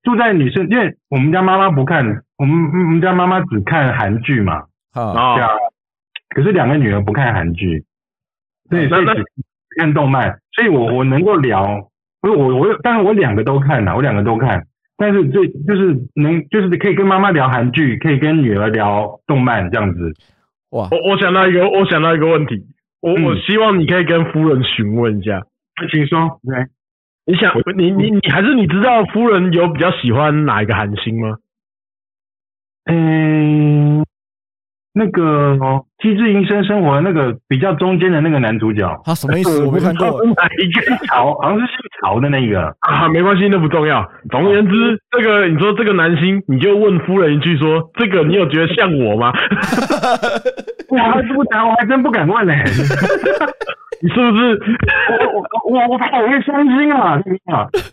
Speaker 3: 住在女生，因为我们家妈妈不看，我们我们家妈妈只看韩剧嘛，啊，对啊。可是两个女儿不看韩剧，所以所以只看动漫，所以我我能够聊，不是我我，但是我两个都看呐，我两个都看，但是最就是能就是可以跟妈妈聊韩剧，可以跟女儿聊动漫这样子。
Speaker 2: 哇，
Speaker 1: 我我想到一个，我想到一个问题，我我希望你可以跟夫人询问一下，
Speaker 3: 请说，对。
Speaker 1: 你想，你你你还是你知道夫人有比较喜欢哪一个韩星吗？
Speaker 3: 嗯，那个《机智医生生活》那个比较中间的那个男主角，
Speaker 2: 他什么意思？我没看过。
Speaker 3: 哪一个曹？<laughs> 好像是姓曹的那个
Speaker 1: 啊，没关系，那不重要。总而言之，这个你说这个男星，你就问夫人一句说，说这个你有觉得像我吗？<laughs>
Speaker 3: 我还不敢，我还真不敢问嘞、欸。
Speaker 1: 你 <laughs> 是不是？
Speaker 3: 我我我我怕我会伤心啊！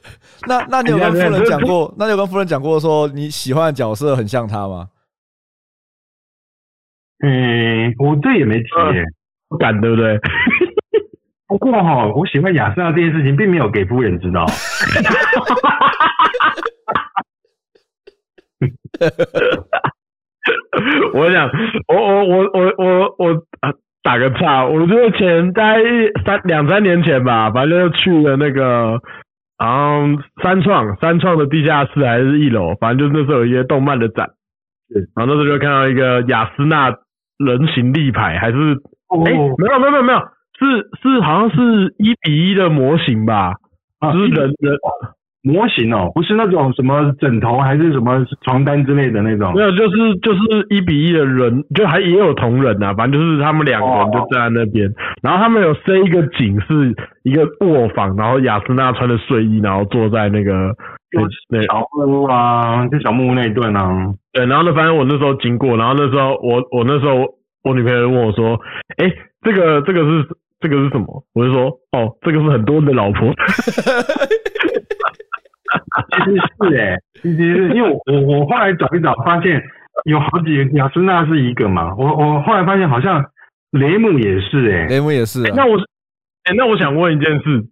Speaker 3: <laughs>
Speaker 2: 那那你有跟夫人讲过？那你有跟夫人讲过说你喜欢的角色很像他吗？
Speaker 3: 嗯，我这也没提、欸，<laughs>
Speaker 1: 不敢，对不对？
Speaker 3: 不过哈，我喜欢亚瑟这件事情并没有给夫人知道。
Speaker 1: 我想，我我我我我我啊。打个岔，我觉得前大概三两三年前吧，反正就去了那个，然后三创三创的地下室还是一楼，反正就是那时候有一些动漫的展，对，然后那时候就看到一个雅斯娜人形立牌，还是哎、欸、没有没有没有没有，是是好像是一比一的模型吧，啊、就是人人。
Speaker 3: 模型哦，不是那种什么枕头还是什么床单之类的那种，
Speaker 1: 没有，就是就是一比一的人，就还也有同人呐，反正就是他们两个人就站在那边，然后他们有塞一个景是一个卧房，然后雅斯娜穿着睡衣，然后坐在那个那
Speaker 3: 小木屋啊，就小木屋那一段啊，
Speaker 1: 对，然后呢，反正我那时候经过，然后那时候我我那时候我女朋友问我说，哎，这个这个是这个是什么？我就说，哦，这个是很多人的老婆。
Speaker 3: 其实是哎、欸，其实是因为我我后来找一找，发现有好几个雅斯娜是一个嘛，我我后来发现好像雷姆也是哎、欸，
Speaker 2: 雷姆也是、啊
Speaker 1: 欸。那我哎、欸，那我想问一件事，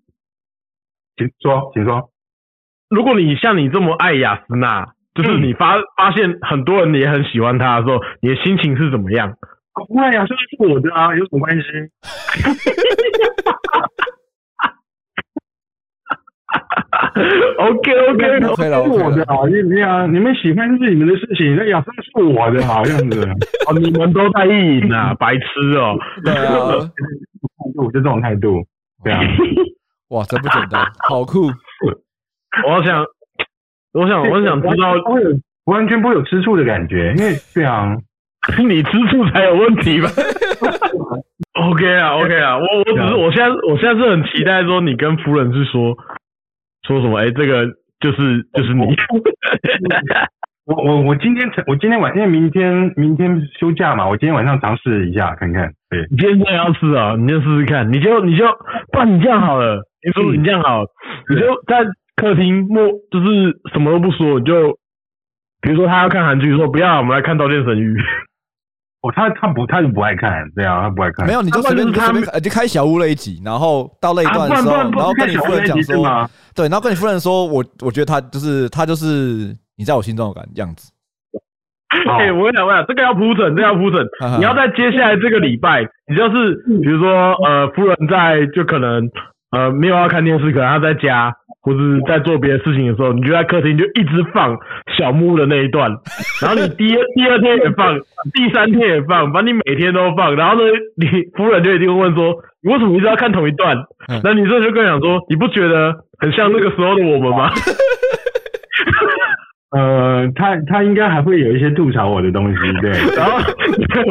Speaker 3: 请说，请说。
Speaker 1: 如果你像你这么爱雅斯娜，就是你发、嗯、发现很多人也很喜欢他的时候，你的心情是怎么样？
Speaker 3: 不会啊，这是我的啊，有什么关系？<laughs>
Speaker 1: OK OK，
Speaker 2: 可以
Speaker 3: 我的啊，你你啊，你们喜欢是你们的事情，那亚瑟是我的，好样子。<laughs>
Speaker 1: 哦，你们都在意淫啊，白痴哦，
Speaker 2: 对啊，
Speaker 3: 态度就这种态度，对啊，<laughs>
Speaker 2: 哇，真不简单，好酷，
Speaker 1: 我想，我想，<laughs> 我想知道，
Speaker 3: 完全不会有吃醋的感觉，因为这样，
Speaker 1: 你吃醋才有问题吧？OK 啊，OK 啊，我我只是我现在我现在是很期待说你跟夫人是说。说什么？哎、欸，这个就是就是你。<laughs>
Speaker 3: 我我我今天我今天晚因为明天明天休假嘛，我今天晚上尝试一下看看。对，
Speaker 1: 你今天真的要试啊？你就试试看，你就你就不然你这样好了。你说你这样好，你就在客厅默，就是什么都不说，你就比如说他要看韩剧，说不要，我们来看《刀剑神域》。
Speaker 3: 哦，他他不，他就不爱看，对啊，他不爱看。
Speaker 2: 没有，你就随便就随便就开小屋那一集，然后到那一段的时候，然后跟你夫人讲说，对，然后跟你夫人说，我我觉得他就是他就是你在我心中的感样子。
Speaker 1: 哎，我跟你讲，我跟你讲，这个要铺陈，这个要铺陈。<laughs> 你要在接下来这个礼拜，你就是比如说呃，夫人在就可能呃没有要看电视，可能他在家。或者在做别的事情的时候，你就在客厅就一直放小木屋的那一段，<laughs> 然后你第二第二天也放，<laughs> 第三天也放，反正你每天都放。然后呢，<laughs> 你夫人就一定会问说，你为什么一直要看同一段？那女生就跟你讲说，你不觉得很像那个时候的我们吗？
Speaker 3: 呃，他他应该还会有一些吐槽我的东西，对。
Speaker 1: 然后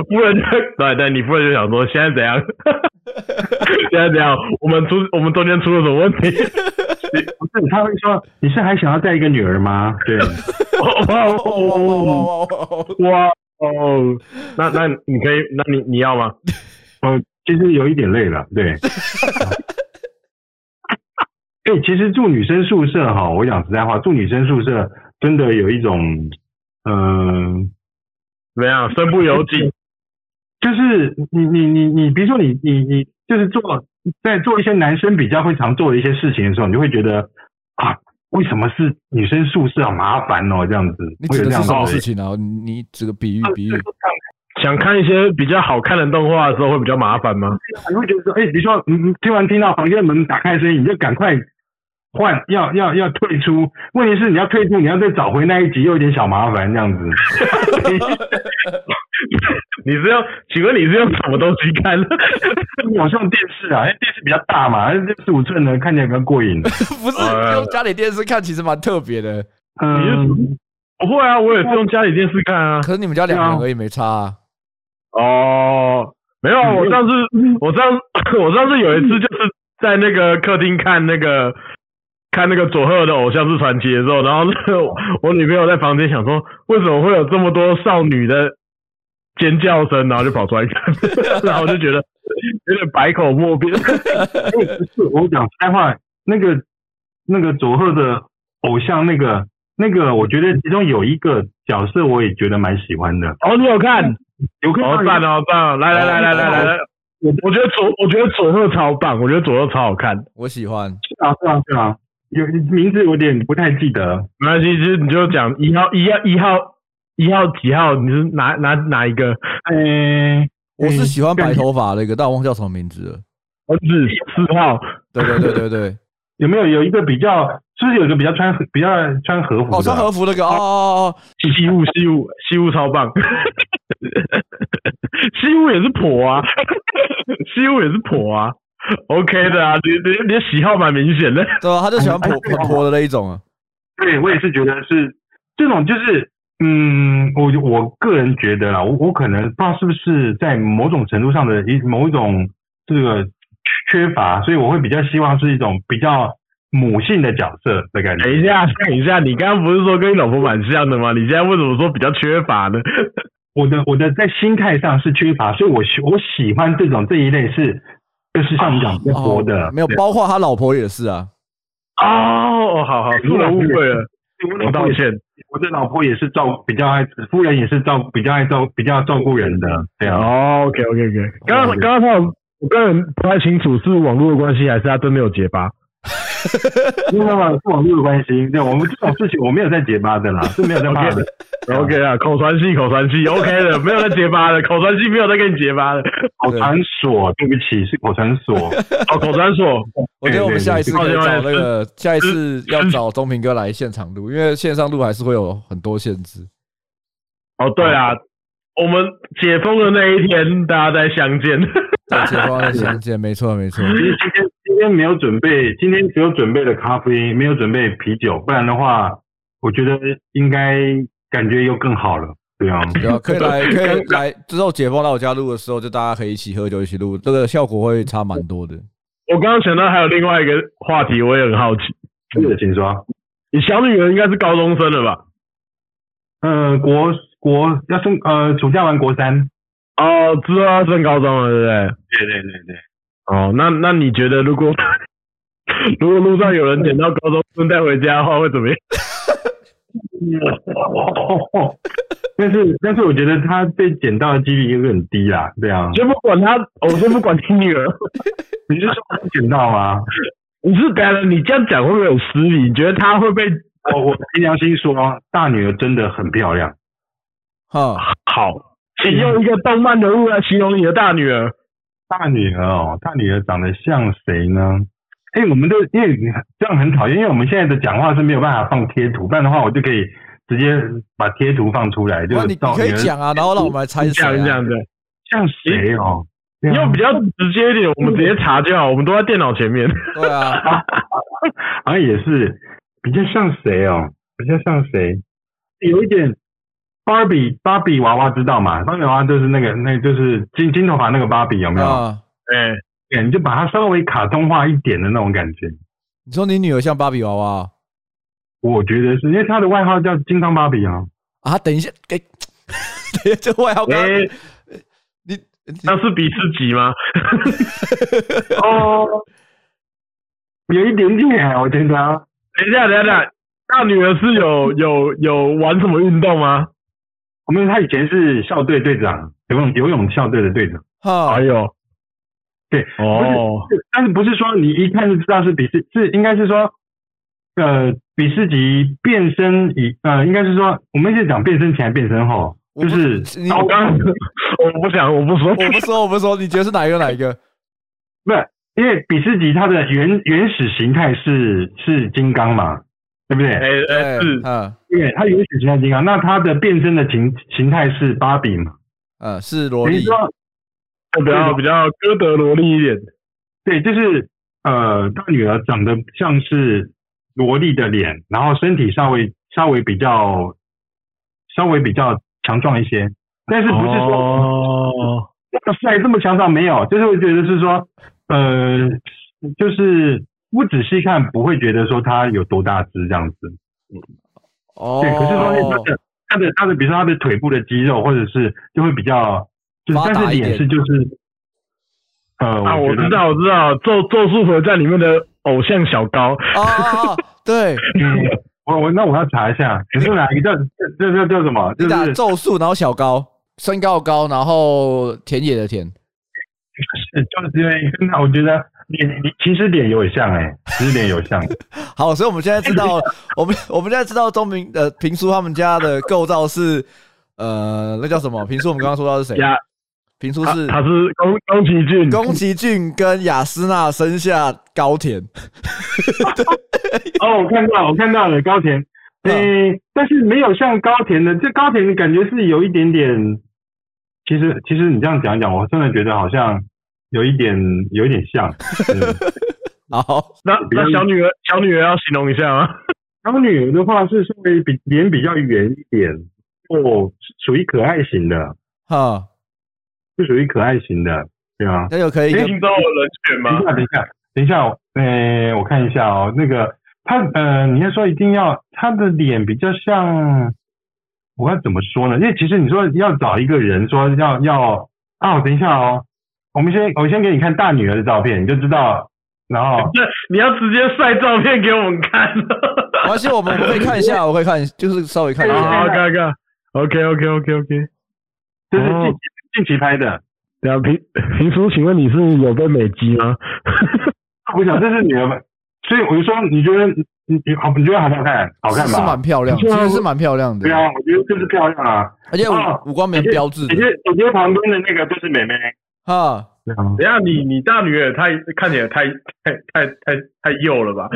Speaker 1: 夫人就对对，你夫人就想说，现在怎样？现在怎样？我们出我们中间出了什么
Speaker 3: 问题？他会说，你是还想要带一个女儿吗？对。<laughs>
Speaker 1: 哇哦哇哦，那那你可以，那你你要吗？
Speaker 3: 嗯，<laughs> 其实有一点累了，对。<laughs> 哎，其实住女生宿舍哈，我讲实在话，住女生宿舍。真的有一种，嗯、呃，
Speaker 1: 怎么样？身不由己，
Speaker 3: 就是你你你你，比如说你你你，就是做在做一些男生比较会常做的一些事情的时候，你就会觉得啊，为什么是女生宿舍好麻烦哦？这样子，
Speaker 2: 你指的是什么事情啊？你这个比喻比喻，
Speaker 1: 想看一些比较好看的动画的时候会比较麻烦吗？
Speaker 3: 你会觉得说，哎、欸，比如说，嗯，听完听到房间门打开的声音，你就赶快。换要要要退出，问题是你要退出，你要再找回那一集，又有点小麻烦这样子。<laughs> <laughs>
Speaker 1: 你是用？请问你是用什么东西看？
Speaker 3: 我是用电视啊，因为电视比较大嘛，六十五寸的看起来比较过瘾。<laughs>
Speaker 2: 不是用家里电视看，其实蛮特别的。
Speaker 1: 嗯，不会啊，我也是用家里电视看啊。
Speaker 2: 可是你们家两个人而已，没差啊。
Speaker 1: 哦，没有，我上次我上 <coughs> 我上次有一次就是在那个客厅看那个。看那个佐贺的偶像是传奇的时候，然后那个我女朋友在房间想说，为什么会有这么多少女的尖叫声，然后就跑出来看，<laughs> 然后我就觉得有点百口莫辩。<laughs>
Speaker 3: 我讲实在话，那个那个佐贺的偶像，那个那个，我觉得其中有一个角色，我也觉得蛮喜欢的。
Speaker 1: 哦，你有看？有看？好赞哦，赞！来来来来来来来，我我觉得佐我觉得佐贺超棒，我觉得佐贺超好看，
Speaker 2: 我喜欢。
Speaker 3: 是啊是啊是啊。有名字有点不太记得，
Speaker 1: 没关系，其实你就讲一号一号一号一号几号，你是哪哪哪一个？
Speaker 3: 哎、欸，
Speaker 2: 我是喜欢白头发那个，但我忘叫什么名字了。
Speaker 1: 儿子四号，
Speaker 2: 对对对对对，<laughs>
Speaker 3: 有没有有一个比较？是不是有一个比较穿比较穿和服？
Speaker 2: 哦，穿和服那个哦哦哦，
Speaker 1: 西雾西雾西雾超棒，<laughs> 西雾也是婆啊，<laughs> 西雾也是婆啊。OK 的啊，你你你的喜好蛮明显的，
Speaker 2: 对啊，他就喜欢婆婆婆的那一种啊。
Speaker 3: 对，我也是觉得是这种，就是嗯，我我个人觉得啦，我我可能不知道是不是在某种程度上的一某一种这个缺乏，所以我会比较希望是一种比较母性的角色的感觉。
Speaker 1: 等一下，<laughs> 等一下，你刚刚不是说跟你老婆蛮像的吗？你现在为什么说比较缺乏呢？<laughs>
Speaker 3: 我的我的在心态上是缺乏，所以我喜我喜欢这种这一类是。就是像你讲活的、哦，
Speaker 2: 没有，包括他老婆也是啊。
Speaker 1: 哦，好好，夫人误会了，我道歉。
Speaker 3: 我的老婆也是照比较爱，夫人也是照比较爱照比较照顾人的，对啊。
Speaker 1: 哦，OK，OK，OK。刚刚刚刚他我个人不太清楚是网络的关系还是他真的有结巴。<laughs>
Speaker 3: 没有办法，是网络的关系。对，我们这种事情我没有在结巴的啦，<laughs> 是没有在骂的。<laughs>
Speaker 1: OK 啊，口传戏，口传戏，OK 的，没有在结巴的，口传戏没有在跟你结巴的。
Speaker 3: 口传所，对不起，是口传所。
Speaker 1: 哦，口传所。
Speaker 2: 我觉得我们下一次可以找那个，下一次要找中平哥来现场录，因为线上录还是会有很多限制。
Speaker 1: 哦，对啊，我们解封的那一天，大家再相见。
Speaker 2: 对解封再相见，没
Speaker 3: 错没错。天没有准备，今天只有准备了咖啡，没有准备啤酒，不然的话，我觉得应该感觉又更好了。对啊，
Speaker 2: 对啊，可以 <laughs> 来，可以来。之后解封到我家录的时候，就大家可以一起喝酒，一起录，这个效果会差蛮多的。
Speaker 1: 我刚刚想到还有另外一个话题，我也很好奇。
Speaker 3: 是的，请说。
Speaker 1: 你小女儿应该是高中生了吧？
Speaker 3: 嗯、呃，国国要升呃，暑假完国三。
Speaker 1: 哦，知道要升高中了，对不对？
Speaker 3: 对对对对。
Speaker 1: 哦，那那你觉得，如果 <laughs> 如果路上有人捡到高中生带回家的话，会怎么样？<laughs>
Speaker 3: 但是但是我觉得他被捡到的几率有点低啦，对啊。
Speaker 1: 先不管他，我先不管你女儿，<laughs>
Speaker 3: 你是说捡到吗？
Speaker 1: 你是改了，你这样讲会不会有失礼？你觉得他会被？
Speaker 3: 我我凭良心说，大女儿真的很漂亮。
Speaker 2: 哈，
Speaker 1: 好，请用一个动漫人物来形容你的大女儿。
Speaker 3: 大女儿哦，大女儿长得像谁呢？哎，我们都因为这样很讨厌，因为我们现在的讲话是没有办法放贴图，不然的话我就可以直接把贴图放出来，就是
Speaker 2: 你可以讲啊，然后让我们来猜一下，
Speaker 1: 这样子，
Speaker 3: 像谁哦？
Speaker 1: 你用比较直接一点，我们直接查就好，我们都在电脑前面。
Speaker 2: 对啊，<laughs>
Speaker 3: 好像也是比较像谁哦？比较像谁？有一点。芭比芭比娃娃知道吗？芭比娃娃就是那个，那就是金金头发那个芭比有没有？哎、uh, 你就把它稍微卡通化一点的那种感觉。
Speaker 2: 你说你女儿像芭比娃娃？
Speaker 3: 我觉得是因为她的外号叫金刚芭比啊。
Speaker 2: 啊，等一下，给，这外号，你
Speaker 1: 那是比自己吗？<laughs>
Speaker 3: 哦，有一点点，我觉得。
Speaker 1: 等一下，等一下，大女儿是有有有玩什么运动吗？
Speaker 3: 我们他以前是校队队长，游泳游泳校队的队长。
Speaker 2: 哈，
Speaker 1: 还有，
Speaker 3: 对，哦，但是不是说你一看就知道是比斯，是应该是说，呃，比斯吉变身以，呃，应该是说，我们一直讲变身前还变身后，就是
Speaker 1: 我刚，<laughs> 我不想，我不说，
Speaker 2: 我不说，我不说，你觉得是哪一个？哪一个？
Speaker 3: 不是，因为比斯吉他的原原始形态是是金刚嘛。对不对？哎
Speaker 1: 哎是，
Speaker 2: 嗯，
Speaker 3: 对，他原始形态金刚，那他的变身的形形态是芭比嘛？
Speaker 2: 嗯，是萝莉，
Speaker 3: 说
Speaker 1: 比较比较哥德萝莉一点。
Speaker 3: 对，就是呃，大女儿长得像是萝莉的脸，然后身体稍微稍微比较稍微比较强壮一些，但是不是说帅这么强壮没有，就是我觉得是说呃，就是。不仔细看不会觉得说他有多大只这样子，嗯，哦，对，可是说他的他的他的，比如说他的腿部的肌肉或者是就会比较，就是但是脸是就是，呃，
Speaker 1: 啊，我知道我知道，咒咒术回战里面的偶像小高，
Speaker 2: 啊，对，<laughs>
Speaker 3: 嗯，我我那我要查一下，你是哪一个叫叫叫叫什么？
Speaker 2: 你打咒术然后小高，身高高，然后田野的田，<laughs>
Speaker 3: 是就是因为那我觉得。脸，你其实脸有点像哎、欸，其实脸有像。<laughs>
Speaker 2: 好，所以我们现在知道，<laughs> 我们我们现在知道钟明呃平叔他们家的构造是呃那叫什么？平叔我们刚刚说到是谁？呀，平叔是
Speaker 1: 他，他是宫宫崎骏，
Speaker 2: 宫崎骏跟雅斯娜生下高田。<laughs>
Speaker 3: 哦，我看到，我看到了高田，诶、欸，但是没有像高田的，这高田的感觉是有一点点。其实，其实你这样讲一讲，我真的觉得好像。有一点，有一点像。<laughs>
Speaker 2: 好，
Speaker 1: 那那小女儿，小女儿要形容一下吗？<laughs>
Speaker 3: 小女儿的话是稍微比脸比较圆一点，哦，属于可爱型的。
Speaker 2: 哈，
Speaker 3: 是属于可爱型的，对吗？
Speaker 2: 那就可以。
Speaker 1: 听到人选吗？
Speaker 3: 等一下，等一下，等一下，呃，我看一下哦，那个他，呃，你要说一定要他的脸比较像，我要怎么说呢？因为其实你说要找一个人说要要啊，等一下哦。我们先，我先给你看大女儿的照片，你就知道。然后，
Speaker 1: 对，你要直接晒照片给我们看。<laughs> 没
Speaker 2: 关系，我们我们可以看一下，<laughs> 我可以看，就是稍微看一下。
Speaker 1: 好，看看。OK，OK，OK，OK。
Speaker 3: 这是近近期拍的。
Speaker 1: 对啊，平平叔，请问你是有被美肌吗？
Speaker 3: 我想这是女儿，所以我就说，你觉得你你好，你觉得好不好看？好看吧？
Speaker 2: 是蛮漂亮，其实是蛮漂亮的。
Speaker 3: 对啊，我觉得就是漂亮啊，
Speaker 2: 而且五五官没标致的。
Speaker 3: 我觉得我觉得旁边的那个就是美眉。
Speaker 2: 啊，
Speaker 1: 等下你你大女儿太看起来太太太太太幼了吧？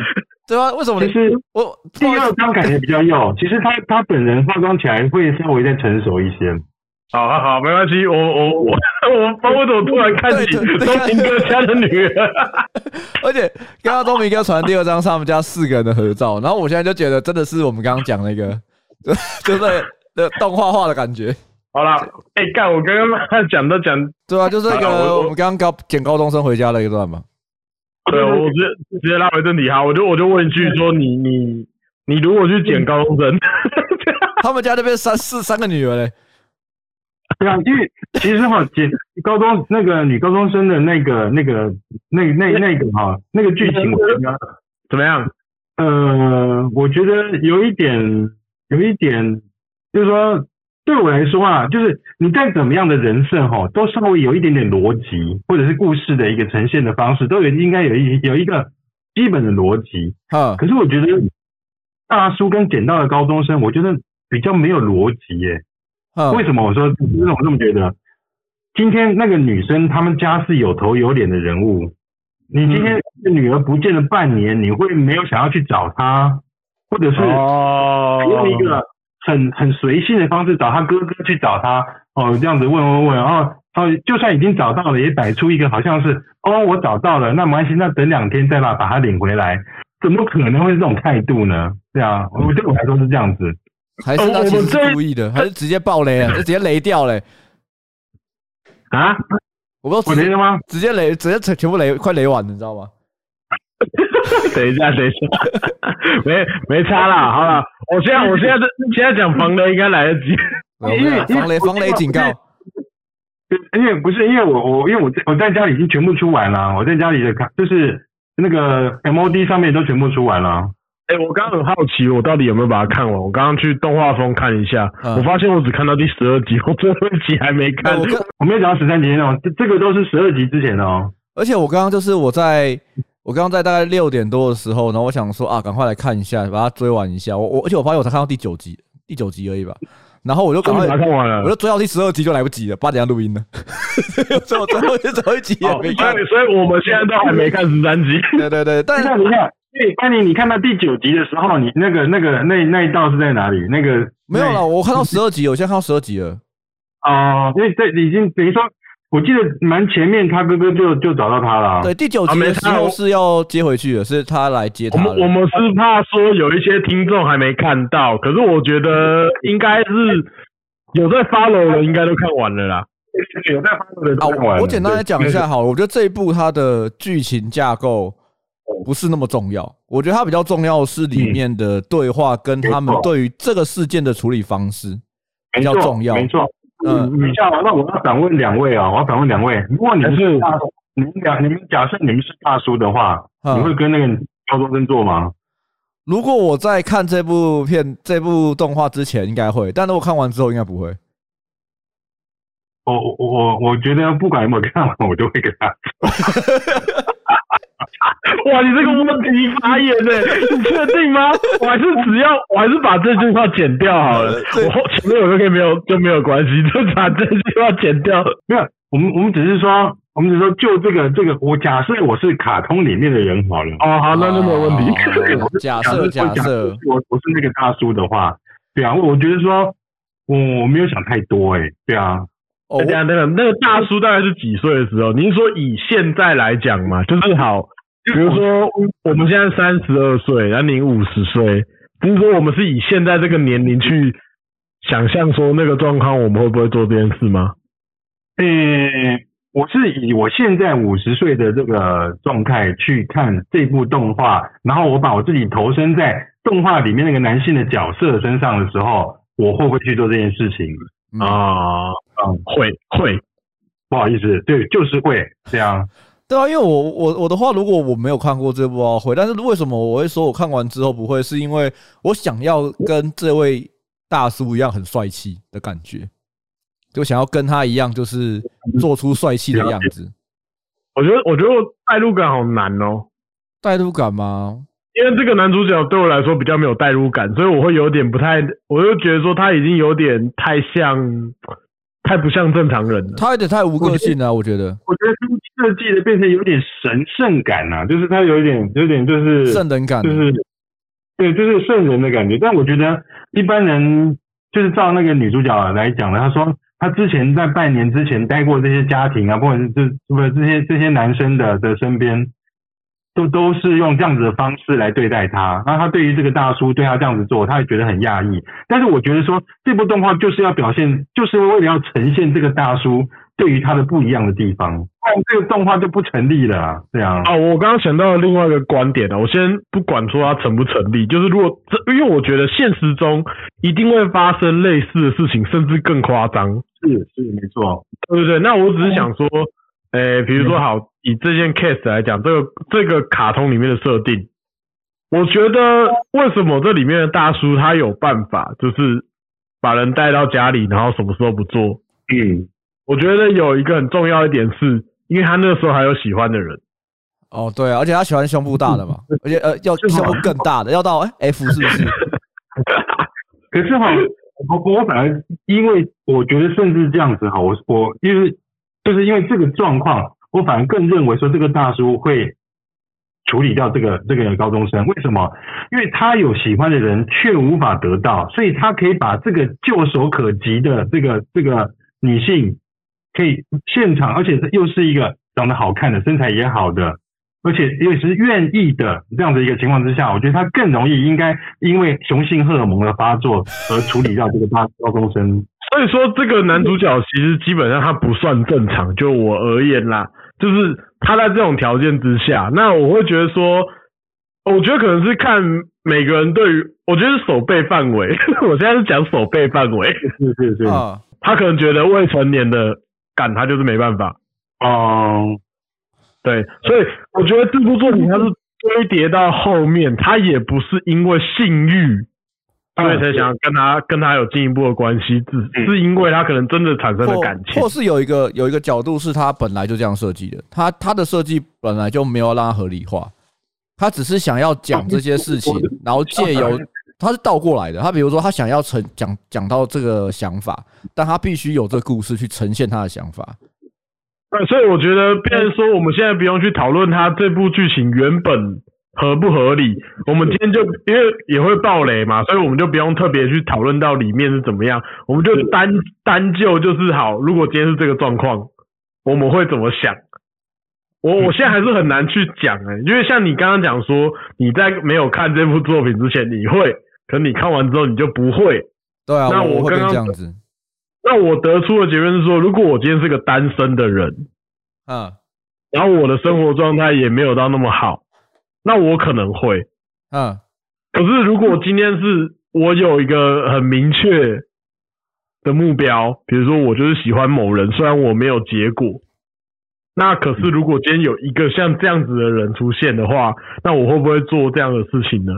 Speaker 2: 对啊，为什么？其实我
Speaker 3: 第二张感觉比较幼，其实她她本人化妆起来会稍微再成熟一些。
Speaker 1: 好好好，没关系，我我我 <laughs> 我我怎么突然看起东明哥家的女儿？<laughs>
Speaker 2: 而且刚刚东明哥传第二张是他们家四个人的合照，然后我现在就觉得真的是我们刚刚讲那个，<laughs> 就就是那动画化的感觉。
Speaker 1: 好啦，哎、欸，干！我刚刚 <laughs> 讲都讲，
Speaker 2: 对啊，就是那个我们刚刚高捡高中生回家的一段嘛。<laughs>
Speaker 1: 对，我直接直接拉回正题哈，我就我就问一句说你，你你你如果去捡高中生，<laughs>
Speaker 2: 他们家那边三四三个女儿嘞。
Speaker 3: 对啊，因为其实哈，捡高中那个女高中生的那个那个那那那个哈那个剧情，我觉得
Speaker 1: 怎么样？
Speaker 3: 呃，我觉得有一点有一点，就是说。对我来说啊，就是你再怎么样的人设哈，都稍微有一点点逻辑，或者是故事的一个呈现的方式，都有应该有一有一个基本的逻辑。
Speaker 2: 啊，
Speaker 3: 可是我觉得大叔跟捡到的高中生，我觉得比较没有逻辑耶。为什么我说？为什么我这么觉得？今天那个女生，他们家是有头有脸的人物。你今天女儿不见了半年，你会没有想要去找她，或者是用一个很很随性的方式找他哥哥去找他哦，这样子问问问，然后他，就算已经找到了，也摆出一个好像是哦，我找到了，那没关系，那等两天再把把他领回来，怎么可能会是这种态度呢？对啊，我对我来说是这样子，
Speaker 2: 还是他其实是故意的，还是直接爆雷啊？就直接雷掉嘞？
Speaker 3: 啊？
Speaker 2: 我不知道我雷了吗？直接雷，直接全全部雷，快雷完了，你知道吗？<laughs>
Speaker 1: 等一下，等一下，没没差啦，好了，我现在我现在这现在讲防雷应该来得及，
Speaker 2: 因为防雷防雷警告，
Speaker 3: 因为不是因为我我因为我在我在家里已经全部出完了，我在家里的看就是那个 MOD 上面都全部出完了。
Speaker 1: 哎、欸，我刚刚很好奇，我到底有没有把它看完？我刚刚去动画风看一下，嗯、我发现我只看到第十二集，我最后一集还没看。我，<laughs>
Speaker 3: 我没有讲到十三集那种，这这个都是十二集之前的哦。
Speaker 2: 而且我刚刚就是我在我刚刚在大概六点多的时候，然后我想说啊，赶快来看一下，把它追完一下。我我而且我发现我才看到第九集，第九集而已吧。然后我就赶快
Speaker 1: 看完了，
Speaker 2: 我就追到第十二集就来不及了，八点要录音了。<laughs> 最后最后最后一集也没看，
Speaker 1: 所以我们现在都还没看十三集。
Speaker 2: 对对对，<laughs> 但是
Speaker 3: 你看。对，班尼，你看到第九集的时候，你那个、那个、那那一道是在哪里？那个
Speaker 2: 没有了，我看到十二集，我现在看到十二集了。
Speaker 3: 哦，因为这已经等于说，我记得蛮前面，他哥哥就就找到他了。
Speaker 2: 对，第九集的时候是要接回去的，是他来接他。
Speaker 1: 我们我们是怕说有一些听众还没看到，可是我觉得应该是有在 follow 的，应该都看完了啦。
Speaker 3: 有在 follow 的都看完了。
Speaker 2: 我简单来讲一下好了，我觉得这一部它的剧情架构。不是那么重要，我觉得它比较重要的是里面的对话跟他们对于这个事件的处理方式比较重要。
Speaker 3: 没错，嗯，你像那我要反问两位啊，我要反问两位，如果你是，你们俩，你们假设你们是大叔的话，你会跟那个高中生做吗？
Speaker 2: 如果我在看这部片、这部动画之前，应该会，但是我看完之后应该不会。
Speaker 3: 我我我我觉得不管有没有看完，我都会给他。<laughs>
Speaker 1: 哇，你这个问题发言呢？你确定吗？我还是只要，我还是把这句话剪掉好了。我前面有个可以没有就没有关系，就把这句话剪掉。
Speaker 3: 没有，我们我们只是说，我们只是说就这个这个，我假设我是卡通里面的人好了。
Speaker 1: 哦，好，那就没有问题。
Speaker 2: 假设假设
Speaker 3: 我我是那个大叔的话，对啊，我觉得说我我没有想太多，哎，对啊。
Speaker 1: 哦，这样那个那个大叔大概是几岁的时候？您说以现在来讲嘛，就是好。<laughs> 比如说，我们现在三十二岁，然后您五十岁，不是说我们是以现在这个年龄去想象说那个状况，我们会不会做这件事吗？
Speaker 3: 嗯，我是以我现在五十岁的这个状态去看这部动画，然后我把我自己投身在动画里面那个男性的角色身上的时候，我会不会去做这件事情？
Speaker 1: 啊，嗯，会会，
Speaker 3: 不好意思，对，就是会这样。
Speaker 2: 对啊，因为我我我的话，如果我没有看过这部奥会，但是为什么我会说我看完之后不会？是因为我想要跟这位大叔一样很帅气的感觉，就想要跟他一样，就是做出帅气的样子。
Speaker 1: 我觉得，我觉得代入感好难哦。
Speaker 2: 代入感吗？
Speaker 1: 因为这个男主角对我来说比较没有代入感，所以我会有点不太，我就觉得说他已经有点太像。太不像正常人了，
Speaker 2: 他有点太无个性了，我觉得。
Speaker 3: 我觉得设计的变成有点神圣感啊，就是他有点有点就是
Speaker 2: 圣人感，
Speaker 3: 就是对，就是圣人的感觉。但我觉得一般人就是照那个女主角来讲的，她说她之前在半年之前待过这些家庭啊，不管是这不是这些这些男生的的身边。都都是用这样子的方式来对待他，那他对于这个大叔对他这样子做，他也觉得很讶异。但是我觉得说这部动画就是要表现，就是为了要呈现这个大叔对于他的不一样的地方，但这个动画就不成立了啊。这样
Speaker 1: 啊，我刚刚想到了另外一个观点啊，我先不管说它成不成立，就是如果这，因为我觉得现实中一定会发生类似的事情，甚至更夸张。
Speaker 3: 是是没错，
Speaker 1: 对不对？那我只是想说。诶，比如说好，以这件 case 来讲，这个这个卡通里面的设定，我觉得为什么这里面的大叔他有办法，就是把人带到家里，然后什么事都不做。
Speaker 3: 嗯，
Speaker 1: 我觉得有一个很重要一点是，因为他那个时候还有喜欢的人。
Speaker 2: 哦，对啊，而且他喜欢胸部大的嘛，<laughs> 而且呃要胸部更大的，要到哎 F 是不是？<laughs>
Speaker 3: 可是哈，我我反而因为我觉得甚至这样子哈，我我因为就是因为这个状况，我反而更认为说这个大叔会处理掉这个这个高中生。为什么？因为他有喜欢的人却无法得到，所以他可以把这个唾手可及的这个这个女性，可以现场，而且又是一个长得好看的，身材也好的。而且因为是愿意的这样的一个情况之下，我觉得他更容易应该因为雄性荷尔蒙的发作而处理掉这个高高中生。
Speaker 1: 所以说，这个男主角其实基本上他不算正常，就我而言啦，就是他在这种条件之下，那我会觉得说，我觉得可能是看每个人对于，我觉得是手背范围。<laughs> 我现在是讲手背范围，
Speaker 3: 是是是，
Speaker 1: 他可能觉得未成年的干他就是没办法，
Speaker 3: 哦。
Speaker 1: 对，所以我觉得这部作品它是堆叠到后面，他也不是因为性欲，所以才想跟他跟他有进一步的关系，只是因为他可能真的产生了感情，
Speaker 2: 或是有一个有一个角度是他本来就这样设计的，他他的设计本来就没有让他合理化，他只是想要讲这些事情，然后借由他是倒过来的，他比如说他想要呈讲讲到这个想法，但他必须有这个故事去呈现他的想法。
Speaker 1: 所以我觉得，变成说我们现在不用去讨论他这部剧情原本合不合理。我们今天就因为也会爆雷嘛，所以我们就不用特别去讨论到里面是怎么样。我们就单单就就是好，如果今天是这个状况，我们会怎么想？我我现在还是很难去讲哎、欸，因为像你刚刚讲说，你在没有看这部作品之前你会，可你看完之后你就不会。
Speaker 2: 对啊，
Speaker 1: 那我刚刚
Speaker 2: 这样子。
Speaker 1: 那我得出的结论是说，如果我今天是个单身的人，
Speaker 2: 嗯，
Speaker 1: 然后我的生活状态也没有到那么好，那我可能会，
Speaker 2: 嗯，
Speaker 1: 可是如果今天是我有一个很明确的目标，比如说我就是喜欢某人，虽然我没有结果，那可是如果今天有一个像这样子的人出现的话，那我会不会做这样的事情呢？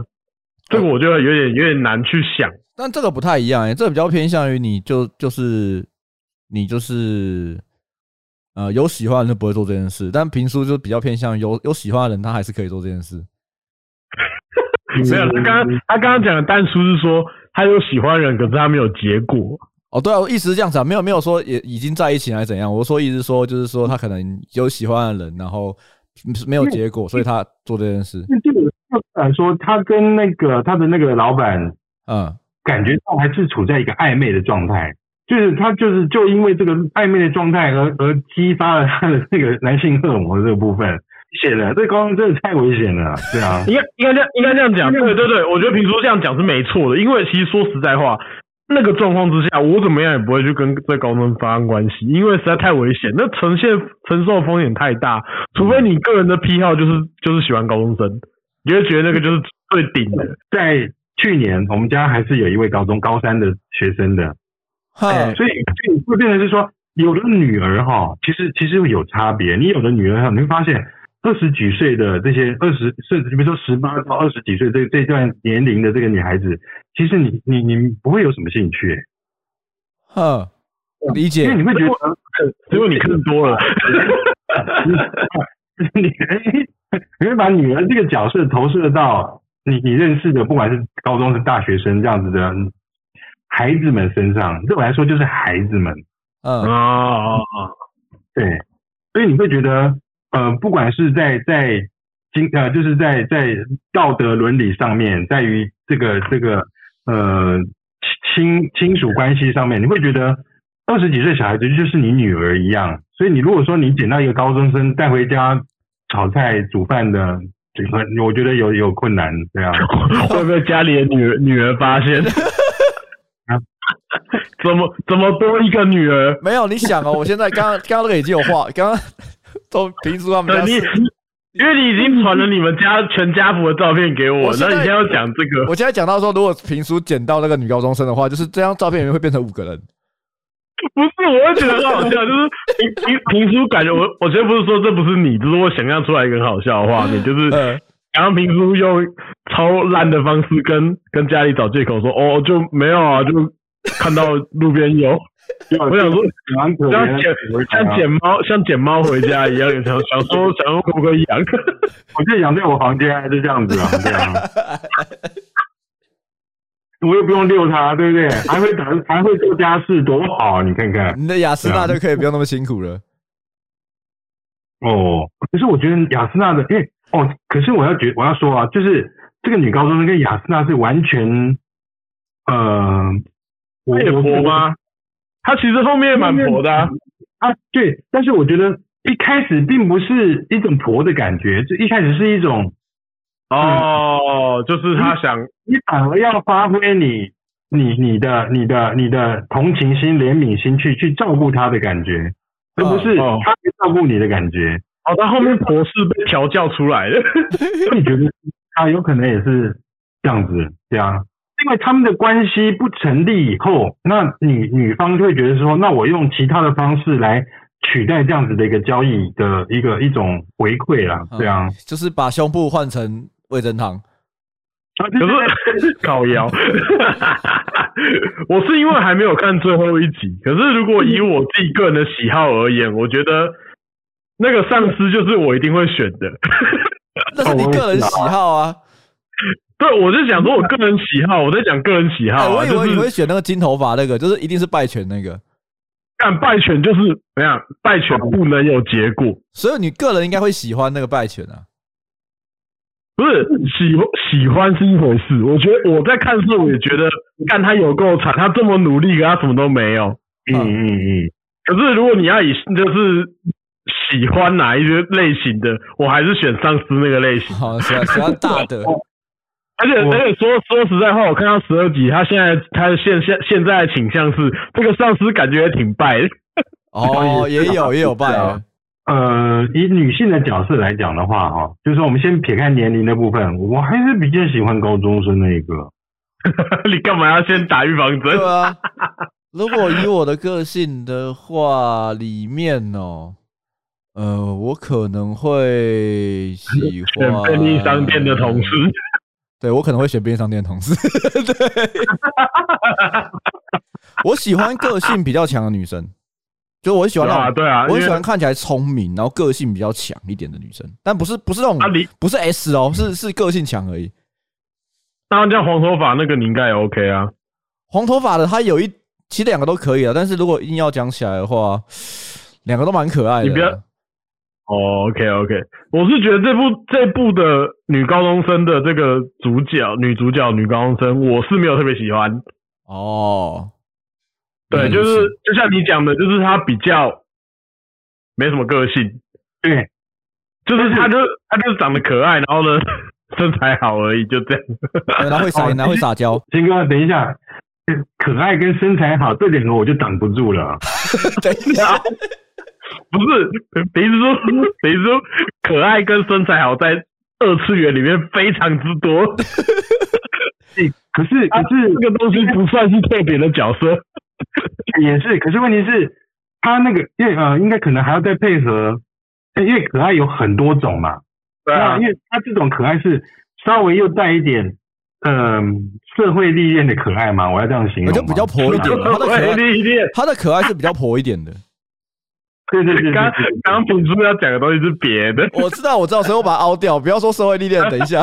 Speaker 1: 这个我觉得有点有点难去想。
Speaker 2: 但这个不太一样哎、欸，这个比较偏向于你就就是你就是呃有喜欢的人就不会做这件事，但平叔就比较偏向有有喜欢的人他还是可以做这件事。<laughs>
Speaker 1: 没有，他刚刚他刚刚讲的但叔是说他有喜欢的人，可是他没有结果。
Speaker 2: 哦，对啊，我意思是这样子啊，没有没有说也已经在一起还是怎样。我说意思是说就是说他可能有喜欢的人，然后没有结果，所以他做这件事。
Speaker 3: 就就敢说他跟那个他的那个老板，
Speaker 2: 嗯。
Speaker 3: 感觉到还是处在一个暧昧的状态，就是他就是就因为这个暧昧的状态而而激发了他的这个男性荷尔蒙的这个部分，显得这高中真的太危险了，对啊，应该
Speaker 1: 应该这样应该这样讲，对对对，我觉得平叔这样讲是没错的，因为其实说实在话，那个状况之下，我怎么样也不会去跟这高中发生关系，因为实在太危险，那呈现承受风险太大，除非你个人的癖好就是就是喜欢高中生，你会觉得那个就是最顶的，
Speaker 3: 在。去年我们家还是有一位高中高三的学生的，
Speaker 2: 哈，
Speaker 3: 所以就会变成是说，有的女儿哈，其实其实有差别。你有的女儿哈，你会发现二十几岁的这些二十甚至比如说十八到二十几岁这这段年龄的这个女孩子，其实你你你不会有什么兴趣，
Speaker 2: 哈，理解，
Speaker 3: 因为你会觉得，
Speaker 1: 因为你看多了，<laughs>
Speaker 3: 你你会把女儿这个角色投射到。你你认识的，不管是高中是大学生这样子的孩子们身上，对我来说就是孩子们。
Speaker 2: 嗯
Speaker 1: 啊，
Speaker 3: 对，所以你会觉得，呃，不管是在在经呃，就是在在道德伦理上面，在于这个这个呃亲亲属关系上面，你会觉得二十几岁小孩子就是你女儿一样。所以你如果说你捡到一个高中生带回家炒菜煮饭的。我觉得有有困难，对啊，<laughs>
Speaker 1: 会不会家里的女儿女儿发现？<laughs> 怎么怎么多一个女儿？
Speaker 2: 没有，你想哦，我现在刚刚刚刚那个已经有话，刚刚都平叔他们家，
Speaker 1: 你因为你已经传了你们家全家福的照片给我，那你现在要讲这个？
Speaker 2: 我现在讲到说，如果平叔捡到那个女高中生的话，就是这张照片里面会变成五个人。
Speaker 1: 不是，我会觉得很好笑，就是平平平叔感觉我，我觉得不是说这不是你，只是我想象出来一个很好笑的画面，就是刚刚平叔用超烂的方式跟跟家里找借口说，哦，就没有啊，就看到路边有。<laughs> 我想说，像捡像捡猫，像捡猫回家一样，想想说，<laughs> 想说可不 <laughs> 可以养？
Speaker 3: 我就养在我房间，还是这样子啊？对啊。我又不用遛它，对不对？还会打，还会做家事，多好！你看看，
Speaker 2: 你的雅诗娜就可以不用那么辛苦了。
Speaker 3: 哦，可是我觉得雅诗娜的，因为哦，可是我要觉我要说啊，就是这个女高中生跟雅诗娜是完全，呃，
Speaker 1: 我也婆吗？他其实后面蛮婆的啊，
Speaker 3: 啊，对，但是我觉得一开始并不是一种婆的感觉，就一开始是一种，
Speaker 1: 哦，就是他想，
Speaker 3: 你反而要发挥你你你的你的你的同情心、怜悯心去去照顾他的感觉，而不是他去照顾你的感觉。
Speaker 1: 哦，他后面婆是被调教出来的，<laughs>
Speaker 3: 你觉得他有可能也是这样子，对啊。因为他们的关系不成立以后，那女女方就会觉得说，那我用其他的方式来取代这样子的一个交易的一个一种回馈啦，这样、嗯、
Speaker 2: 就是把胸部换成味噌汤，
Speaker 1: 可是靠腰，<laughs> <laughs> 我是因为还没有看最后一集，可是如果以我自己个人的喜好而言，我觉得那个上司就是我一定会选的，
Speaker 2: 那是你个人喜好啊。<laughs>
Speaker 1: 对，我就想说，我个人喜好，我在讲个人喜好、啊。
Speaker 2: 我以为你会选那个金头发那个，就是一定是败犬那个。
Speaker 1: 干败犬就是怎样？败犬不能有结果，
Speaker 2: 所以你个人应该会喜欢那个败犬啊。
Speaker 1: 不是喜喜欢是一回事，我觉得我在看的时候我也觉得，干他有够惨，他这么努力，可他什么都没有。嗯嗯嗯。可是如果你要以就是喜欢哪一些类型的，我还是选丧尸那个类型。
Speaker 2: 好，喜欢喜欢大的。<laughs>
Speaker 1: 而且而且说说实在话，我看到十二集，他现在他现现现在的倾向是这个上司感觉也挺败的。<laughs>
Speaker 2: 哦，也有也有败啊。
Speaker 3: 呃，以女性的角色来讲的话，哈，就是我们先撇开年龄的部分，我还是比较喜欢高中生那一个。<laughs>
Speaker 1: 你干嘛要先打预防针？
Speaker 2: 对啊。<laughs> 如果以我的个性的话，里面哦，呃，我可能会喜欢
Speaker 1: 便利商店的同事。
Speaker 2: 对，我可能会选便利商店的同事。<laughs> 对，<laughs> 我喜欢个性比较强的女生，就我喜欢那种，
Speaker 1: 对啊，
Speaker 2: 我喜欢看起来聪明，然后个性比较强一点的女生，但不是不是那种，不是 S 哦，是是个性强而已。
Speaker 1: 当然，叫黄头发那个你应该也 OK 啊。
Speaker 2: 黄头发的他有一，其实两个都可以啊，但是如果硬要讲起来的话，两个都蛮可爱的。
Speaker 1: 哦，OK，OK，我是觉得这部这部的女高中生的这个主角，女主角女高中生，我是没有特别喜欢。
Speaker 2: 哦，
Speaker 1: 对，就是就像你讲的，就是她比较没什么个性，
Speaker 3: 对，
Speaker 1: 就是她就她就是长得可爱，然后呢 <laughs> 身材好而已，就这样。
Speaker 2: 然后会撒，然后会撒娇。
Speaker 3: 金哥，等一下，可爱跟身材好这两个我就挡不住了。<laughs>
Speaker 2: 等一下。<laughs>
Speaker 1: 不是，比如说，比如说，可爱跟身材好在二次元里面非常之多。<laughs>
Speaker 3: 可是，可是
Speaker 1: 这个东西不算是特别的角色，<laughs>
Speaker 3: 也是。可是问题是，他那个，因为呃，应该可能还要再配合，因为可爱有很多种嘛。对啊。因为他这种可爱是稍微又带一点，嗯、呃，社会历练的可爱嘛，我要这样形容。
Speaker 2: 就比较婆一点。他的可爱，他的可爱是比较婆一点的。
Speaker 3: 对对对，
Speaker 1: 刚刚品叔要讲的东西是别的。<laughs>
Speaker 2: 我知道，我知道，所以我把它凹掉，不要说社会历练。等一下，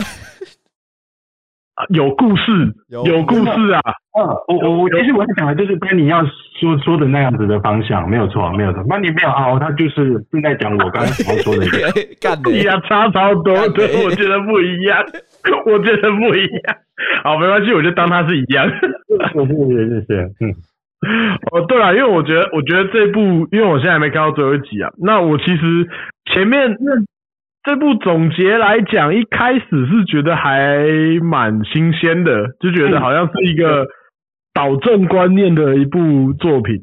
Speaker 1: 有故事，有故事啊！
Speaker 3: 嗯，我我我其实我在讲的就是跟你要说说的那样子的方向，没有错，没有错。那你没有凹，他就是正在讲我刚刚想要说的一个。<laughs>
Speaker 2: 干的
Speaker 1: 呀，差超多，对，我觉得不一样，我觉得不一样。好，没关系，我就当他是一样。
Speaker 3: 谢谢谢谢，嗯。<laughs>
Speaker 1: 哦，对啊，因为我觉得，我觉得这部，因为我现在还没看到最后一集啊。那我其实前面那这部总结来讲，一开始是觉得还蛮新鲜的，就觉得好像是一个导正观念的一部作品。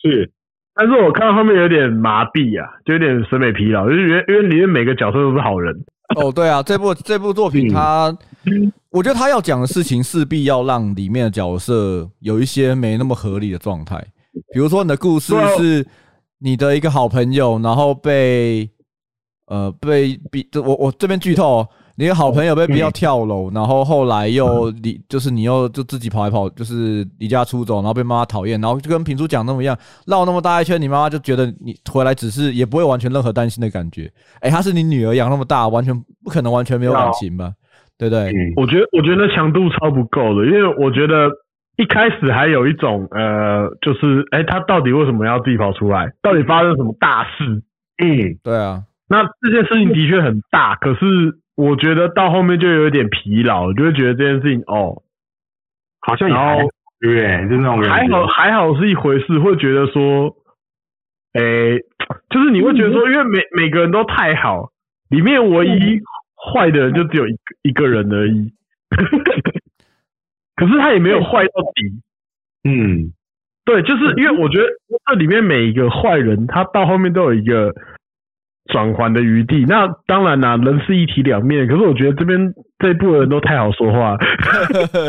Speaker 1: 是，但是我看到后面有点麻痹啊，就有点审美疲劳，就是因为因为里面每个角色都是好人。<laughs>
Speaker 2: 哦，对啊，这部这部作品它。嗯我觉得他要讲的事情势必要让里面的角色有一些没那么合理的状态，比如说你的故事是你的一个好朋友，然后被呃被逼，我我这边剧透，你的好朋友被逼要跳楼，然后后来又离，就是你又就自己跑来跑，就是离家出走，然后被妈妈讨厌，然后就跟平叔讲那么一样，绕那么大一圈，你妈妈就觉得你回来只是也不会完全任何担心的感觉。哎，她是你女儿养那么大，完全不可能完全没有感情吧？对不对？
Speaker 1: 我觉得我觉得那强度超不够的，因为我觉得一开始还有一种呃，就是哎，他到底为什么要自己跑出来？到底发生什么大事？
Speaker 2: 嗯，对啊。
Speaker 1: 那这件事情的确很大，可是。我觉得到后面就有点疲劳，就会觉得这件事情哦，
Speaker 3: 好像也对？就那种
Speaker 1: 还好还好是一回事，会觉得说，哎，就是你会觉得说，因为每每个人都太好，里面唯一坏的人就只有一个一个人而已，<laughs> 可是他也没有坏到底。
Speaker 3: 嗯，
Speaker 1: 对，就是因为我觉得这里面每一个坏人，他到后面都有一个。转圜的余地，那当然啦、啊，人是一体两面。可是我觉得这边这一部的人都太好说话。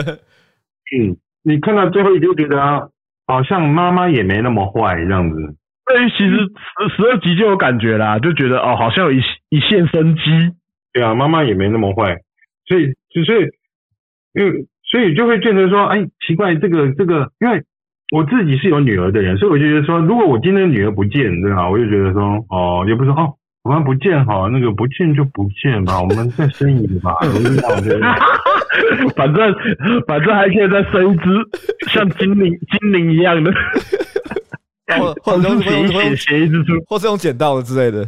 Speaker 1: <laughs>
Speaker 3: 嗯，你看到最后一集就觉得，好像妈妈也没那么坏这样子。
Speaker 1: 对，其实十十二集就有感觉啦，就觉得哦，好像有一一线生机。
Speaker 3: 对啊，妈妈也没那么坏，所以就所以因为所以就会觉得说，哎，奇怪，这个这个，因为我自己是有女儿的人，所以我就觉得说，如果我今天女儿不见，对吧？我就觉得说，哦，也不是说哦。我们不见好，那个不见就不见吧，<laughs> 我们再生一个吧，<laughs> <laughs>
Speaker 1: 反正反正还可以再生一只像精灵精灵一样的，
Speaker 2: 或或者或是用捡到的之类的。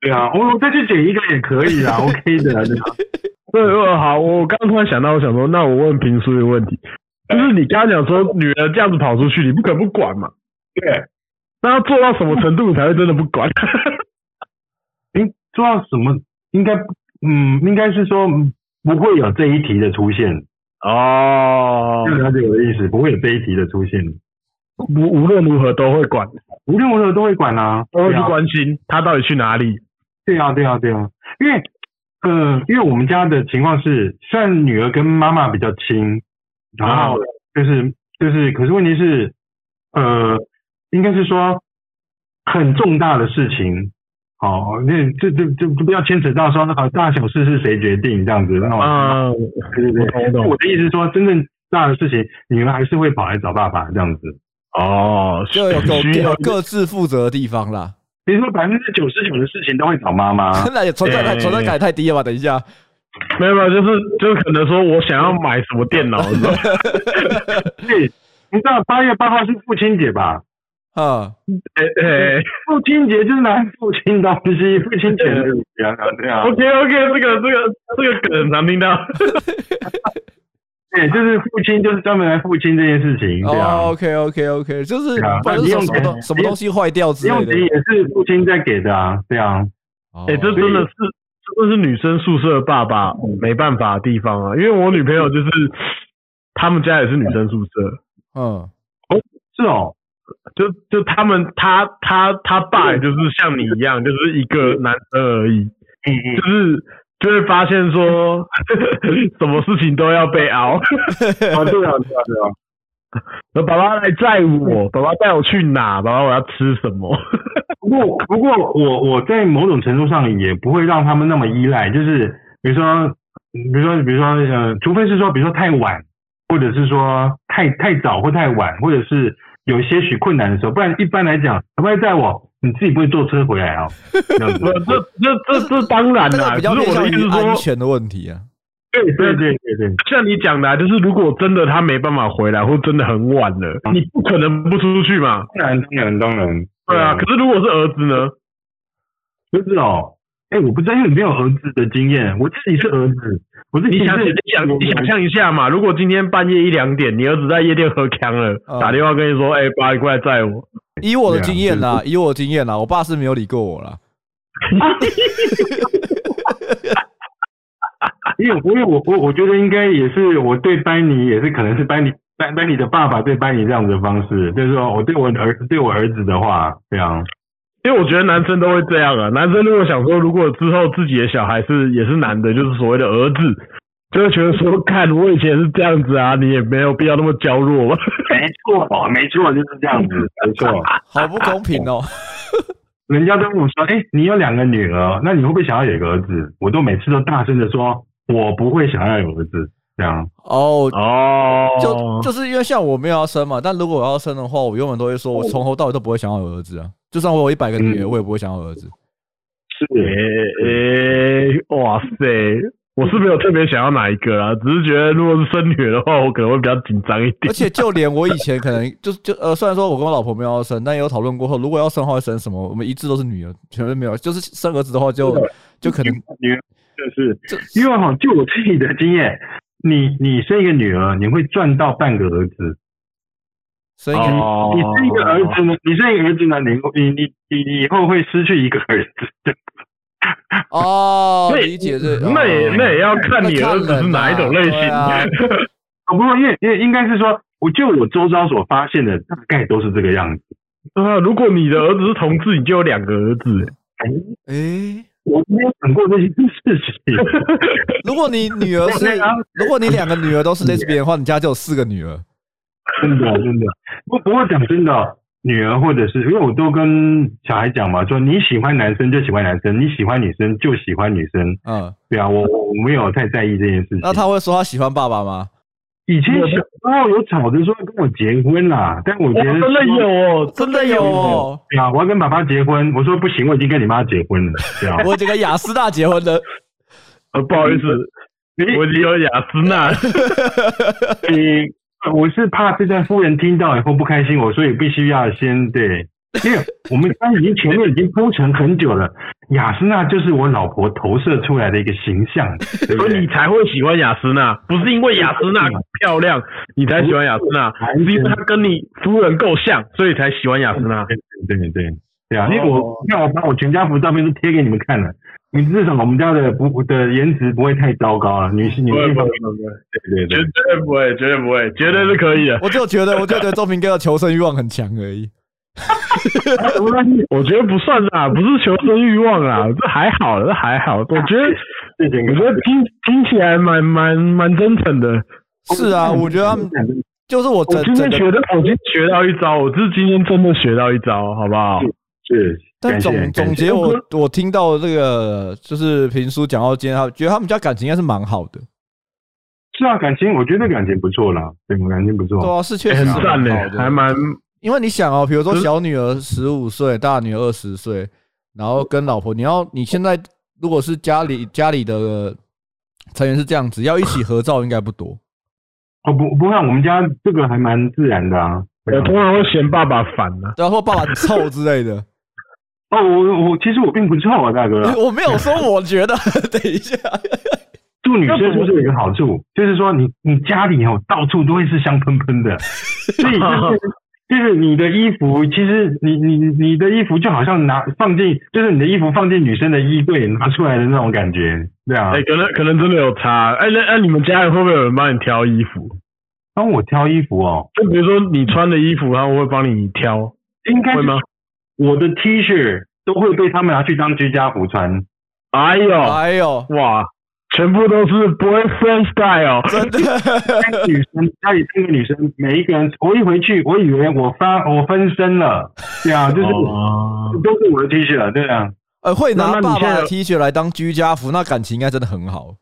Speaker 3: 对啊，我再去剪一个也可以啊，<laughs> OK 的，对吧？
Speaker 1: 对，好，我刚刚突然想到，我想说，那我问平叔一个问题，就是你刚刚讲说女儿这样子跑出去，你不可不管嘛？
Speaker 3: 对，
Speaker 1: 那要做到什么程度你才会真的不管？<laughs>
Speaker 3: 应做到什么？应该，嗯，应该是说不会有这一题的出现
Speaker 1: 哦。
Speaker 3: 就了解我的意思，不会有这一题的出现。
Speaker 1: 无无论如何都会管，
Speaker 3: 无论如何都会管啊，
Speaker 1: 都会去关心他到底去哪里。
Speaker 3: 对啊，对啊，对啊。因为，呃，因为我们家的情况是，虽然女儿跟妈妈比较亲，然后就是就是，可是问题是，呃，应该是说很重大的事情。哦，那这这就就不要牵扯到说那个大小事是谁决定这样子，那种啊，对对对，我的意思是说，真正大的事情，你们还是会跑来找爸爸这样子。
Speaker 1: 哦，
Speaker 2: 就有各有各自负责的地方啦。
Speaker 3: 比如说百分之九十九的事情都会找妈妈，<laughs>
Speaker 2: 那也存在感存在感太低了吧？等一下，
Speaker 1: 没有没有，就是就是可能说我想要买什么电脑，<laughs> <laughs>
Speaker 3: 对，你知道八月八号是父亲节吧？
Speaker 2: 啊，
Speaker 1: 哎哎，
Speaker 3: 父亲节就是拿父亲东西，父亲节这样这样。
Speaker 1: OK OK，这个这个这个梗很常听到。
Speaker 3: 对，就是父亲，就是专门来父亲这件事情。
Speaker 2: 哦，OK OK OK，就是不管用什么东什么东西坏掉之类的，
Speaker 3: 也是父亲在给的啊，这样。
Speaker 1: 哎，这真的是，这是女生宿舍爸爸没办法的地方啊，因为我女朋友就是他们家也是女生宿舍。
Speaker 2: 嗯，
Speaker 3: 哦，是哦。
Speaker 1: 就就他们他他他爸也就是像你一样，就是一个男生而已，
Speaker 3: 嗯嗯，
Speaker 1: 就是就会发现说，<laughs> 什么事情都要被熬，<laughs> 啊对啊对啊对啊，那爸爸来载我，爸爸带我去哪，爸爸我要吃什么？<laughs>
Speaker 3: 不过不过我我在某种程度上也不会让他们那么依赖，就是比如说比如说比如说呃，除非是说比如说太晚，或者是说太太早或太晚，或者是。有些许困难的时候，不然一般来讲，可不可以载我？你自己不会坐车回来啊？<laughs> 这样子，
Speaker 1: 这这这这当然啦，
Speaker 2: 比较偏向于安全的问题啊。
Speaker 3: 对对对对对，
Speaker 1: 像你讲的，就是如果真的他没办法回来，或真的很晚了，你不可能不出去嘛。
Speaker 3: 当然当然当然，
Speaker 1: 对啊。可是如果是儿子呢？
Speaker 3: 儿子哦。哎、欸，我不知道，因为没有儿子的经验，我自己是儿子，我自己想你
Speaker 1: 想你想象一下嘛，如果今天半夜一两点，你儿子在夜店喝强了，嗯、打电话跟你说，哎、欸，爸，你过来载我。
Speaker 2: 以我的经验啦，以我的经验啦，我爸是没有理过我啦。<laughs>
Speaker 3: 因为，因为我我我觉得应该也是我对班尼也是可能是班尼班班尼的爸爸对班尼这样子的方式，就是说我对我儿子对我儿子的话这样。
Speaker 1: 因为我觉得男生都会这样啊，男生如果想说，如果之后自己的小孩是也是男的，就是所谓的儿子，就会觉得说，看我以前是这样子啊，你也没有必要那么娇弱吧？
Speaker 3: 没错，没错，就是这样子，<laughs> 没错，
Speaker 2: 好不公平哦。<laughs>
Speaker 3: 人家都跟我说，哎、欸，你有两个女儿，那你会不会想要有一个儿子？我都每次都大声的说，我不会想要有儿子。这样
Speaker 2: 哦
Speaker 1: 哦，
Speaker 2: 就就是因为像我没有要生嘛，但如果我要生的话，我永远都会说，我从头到尾都不会想要有儿子啊。就算我有一百个女儿，我也不会想要儿子。
Speaker 3: 是，
Speaker 1: 诶、欸，哇塞，我是没有特别想要哪一个啊，只是觉得如果是生女儿的话，我可能会比较紧张一点。
Speaker 2: 而且就连我以前可能就就呃，虽然说我跟我老婆没有要生，但也有讨论过后，如果要生的话会生什么？我们一致都是女儿，全都没有。就是生儿子的话就，就就可能
Speaker 3: 女儿，就是因为哈，就我自己的经验。你你生一个女儿，你会赚到半个儿子。
Speaker 2: 生一个，
Speaker 3: 你生一个儿子呢？你生一个儿子呢？你你你你以后会失去一个儿子。<laughs>
Speaker 2: 哦，理解这，
Speaker 1: 那也那也要看你儿子是哪一种类型。啊，<laughs>
Speaker 3: 不过因为因为应该是说，我就我周遭所发现的大概都是这个样子。
Speaker 1: 啊，如果你的儿子是同志，你就有两个儿子。
Speaker 2: 哎哎。
Speaker 3: 我没有想过这些事情。<laughs>
Speaker 2: 如果你女儿是，如果你两个女儿都是 lesbian 的话，你家就有四个女儿。
Speaker 3: 真的真的。不不过讲真的，女儿或者是因为我都跟小孩讲嘛，说你喜欢男生就喜欢男生，你喜欢女生就喜欢女生。嗯，对啊，我我没有太在意这件事情。
Speaker 2: 那他会说他喜欢爸爸吗？
Speaker 3: 以前小时候有吵着说要跟我结婚啦，但我觉得
Speaker 1: 真的有哦，真的有哦。
Speaker 3: 对啊，我要跟爸爸结婚，我说不行，我已经跟你妈结婚了。对啊，<laughs>
Speaker 2: 我已经跟雅斯娜结婚了。
Speaker 1: 呃，不好意思，我已经有雅斯娜。
Speaker 3: 你，我是怕这段夫人听到以后不开心，我所以必须要先对。因为我们刚已经前面已经铺陈很久了，雅诗娜就是我老婆投射出来的一个形象，
Speaker 1: 所以你才会喜欢雅诗娜，不是因为雅诗娜漂亮你才喜欢雅诗娜，是因为她跟你夫人够像，所以才喜欢雅诗娜。
Speaker 3: 对对对对啊！因为我看我把我全家福照片都贴给你们看了，你至少我们家的不的颜值不会太糟糕啊，女性女性方面对对对，
Speaker 1: 绝对不会，绝对不会，绝对是可以的。
Speaker 2: 我就觉得，我就觉得周平哥的求生欲望很强而已。
Speaker 1: 我觉得不算啦，不是求生欲望啦，这还好，这还好。我觉得，我觉得听听起来蛮蛮蛮真诚的。
Speaker 2: 是啊，我觉得他们就是我。
Speaker 1: 我今天学的，我今天学到一招，我是今天真的学到一招，好不好？
Speaker 3: 是。
Speaker 2: 但总总结，我我听到这个就是评书讲到今天，他觉得他们家感情应该是蛮好的。
Speaker 3: 是啊，感情我觉得感情不错啦，对，感情不错。
Speaker 2: 对啊，是确实很
Speaker 1: 赞的，还蛮。
Speaker 2: 因为你想哦，比如说小女儿十五岁，大女儿二十岁，然后跟老婆，你要你现在如果是家里家里的成员是这样子，要一起合照应该不多。
Speaker 3: 哦不，不像我们家这个还蛮自然的啊。
Speaker 1: 我通常会嫌爸爸烦呢，
Speaker 2: 然后爸爸臭之类的。
Speaker 3: 哦，我我其实我并不臭啊，大哥。
Speaker 2: 我没有说，我觉得。<laughs> 等一下，
Speaker 3: 住女生是不是有一个好处？就是说你你家里哦到处都会是香喷喷的，所以就是。就是你的衣服，其实你你你的衣服就好像拿放进，就是你的衣服放进女生的衣柜拿出来的那种感觉，对啊。哎、欸，可能可能真的有差。哎、欸，那那、啊、你们家里会不会有人帮你挑衣服？帮我挑衣服哦。就比如说你穿的衣服，然后我会帮你挑，应该会吗？我的 T 恤都会被他们拿去当居家服穿。哎呦，哎呦，哇！全部都是 boyfriend style，真的。女生家里三个女生，每一个人，我一回去，我以为我发我分身了，对啊，就是、哦、都是我的 T 恤了，对啊。呃，会拿爸爸的 T 恤来当居家服，那感情应该真的很好。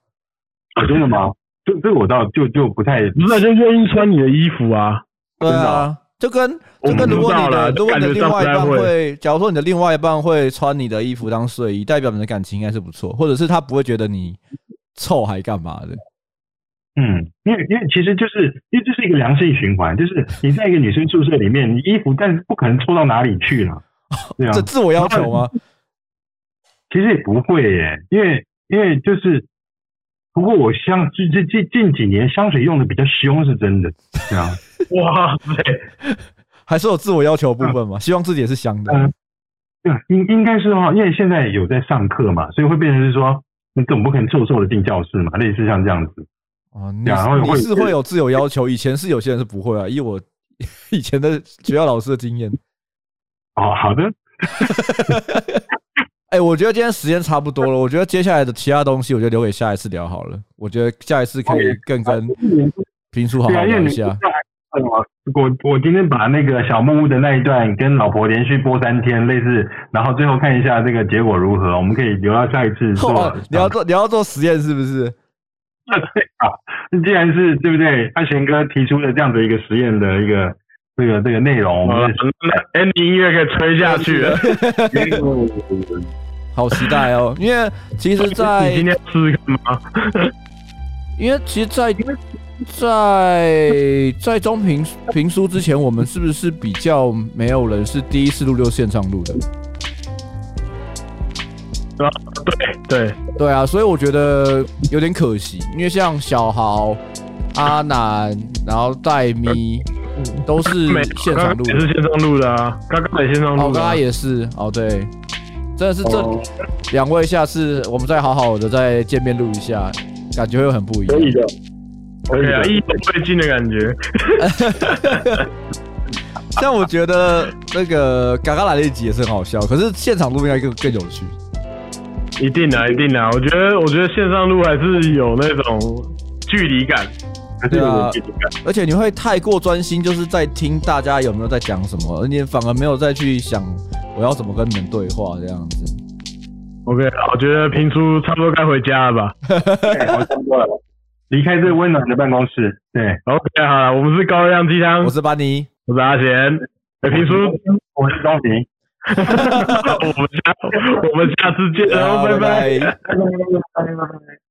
Speaker 3: 啊、真的吗？这这我倒就就不太，那就愿意穿你的衣服啊。对啊，就跟就跟如果你的如果你的另外一半会，假如说你的另外一半会穿你的衣服当睡衣，代表你的感情应该是不错，或者是他不会觉得你。臭还干嘛的？嗯，因为因为其实就是因为这是一个良性循环，就是你在一个女生宿舍里面，你衣服但是不可能臭到哪里去了，<laughs> 对啊，这自我要求吗？其实也不会耶，因为因为就是，不过我香近近近近几年香水用的比较凶，是真的，对啊，<laughs> 哇塞，还是有自我要求的部分嘛，希望自己也是香的，嗯，对，应应该是哈，因为现在有在上课嘛，所以会变成是说。你总不可能臭臭的进教室嘛？类似像这样子啊，你你是会有自由要求，以前是有些人是不会啊。以我以前的学校老师的经验，哦，好的。<laughs> 哎，我觉得今天时间差不多了，我觉得接下来的其他东西，我就留给下一次聊好了。我觉得下一次可以更跟平叔好好聊一下。我我今天把那个小木屋的那一段跟老婆连续播三天，类似，然后最后看一下这个结果如何，我们可以留到下一次做。
Speaker 2: 哦、你要做你要做实验是不是？
Speaker 3: 对 <laughs> 啊，既然是对不对？阿贤哥提出了这样的一个实验的一个这个这个内容，我们
Speaker 1: 那 ending 音乐可以吹下去了。<laughs>
Speaker 2: 好期待哦！<laughs> 因为其实在，在
Speaker 1: 你今天试试看吗？
Speaker 2: 因为其实在，在在在中评评书之前，我们是不是比较没有人是第一次录六线上录的？
Speaker 1: 啊，对对
Speaker 2: 对啊，所以我觉得有点可惜，因为像小豪、阿南，然后戴咪，都是现场录，
Speaker 1: 也是线上录的啊。刚刚也线上录，
Speaker 2: 哦，刚刚也是，哦，对。真的是这两位，下次我们再好好的再见面录一下，感觉会很不一样。
Speaker 3: 可以的，
Speaker 1: 可以啊，意犹未尽的感觉。<laughs>
Speaker 2: 像我觉得那个刚刚来了一集也是很好笑，可是现场录应该更更有趣。
Speaker 1: 一定的，一定的。我觉得，我觉得线上录还是有那种距离感，还是有距离感。
Speaker 2: 而且你会太过专心，就是在听大家有没有在讲什么，而你反而没有再去想。我要怎么跟你们对话这样子
Speaker 1: ？OK，我觉得平叔差不多该回家了吧？<laughs>
Speaker 3: 我差不多了，离开这个温暖的办公室。对
Speaker 1: ，OK，好了，我们是高热量鸡汤，
Speaker 2: 我是班尼，
Speaker 1: 我是阿贤。评书，
Speaker 3: 我是高平。<laughs>
Speaker 1: 我们下我们下次见，拜拜，拜拜拜拜。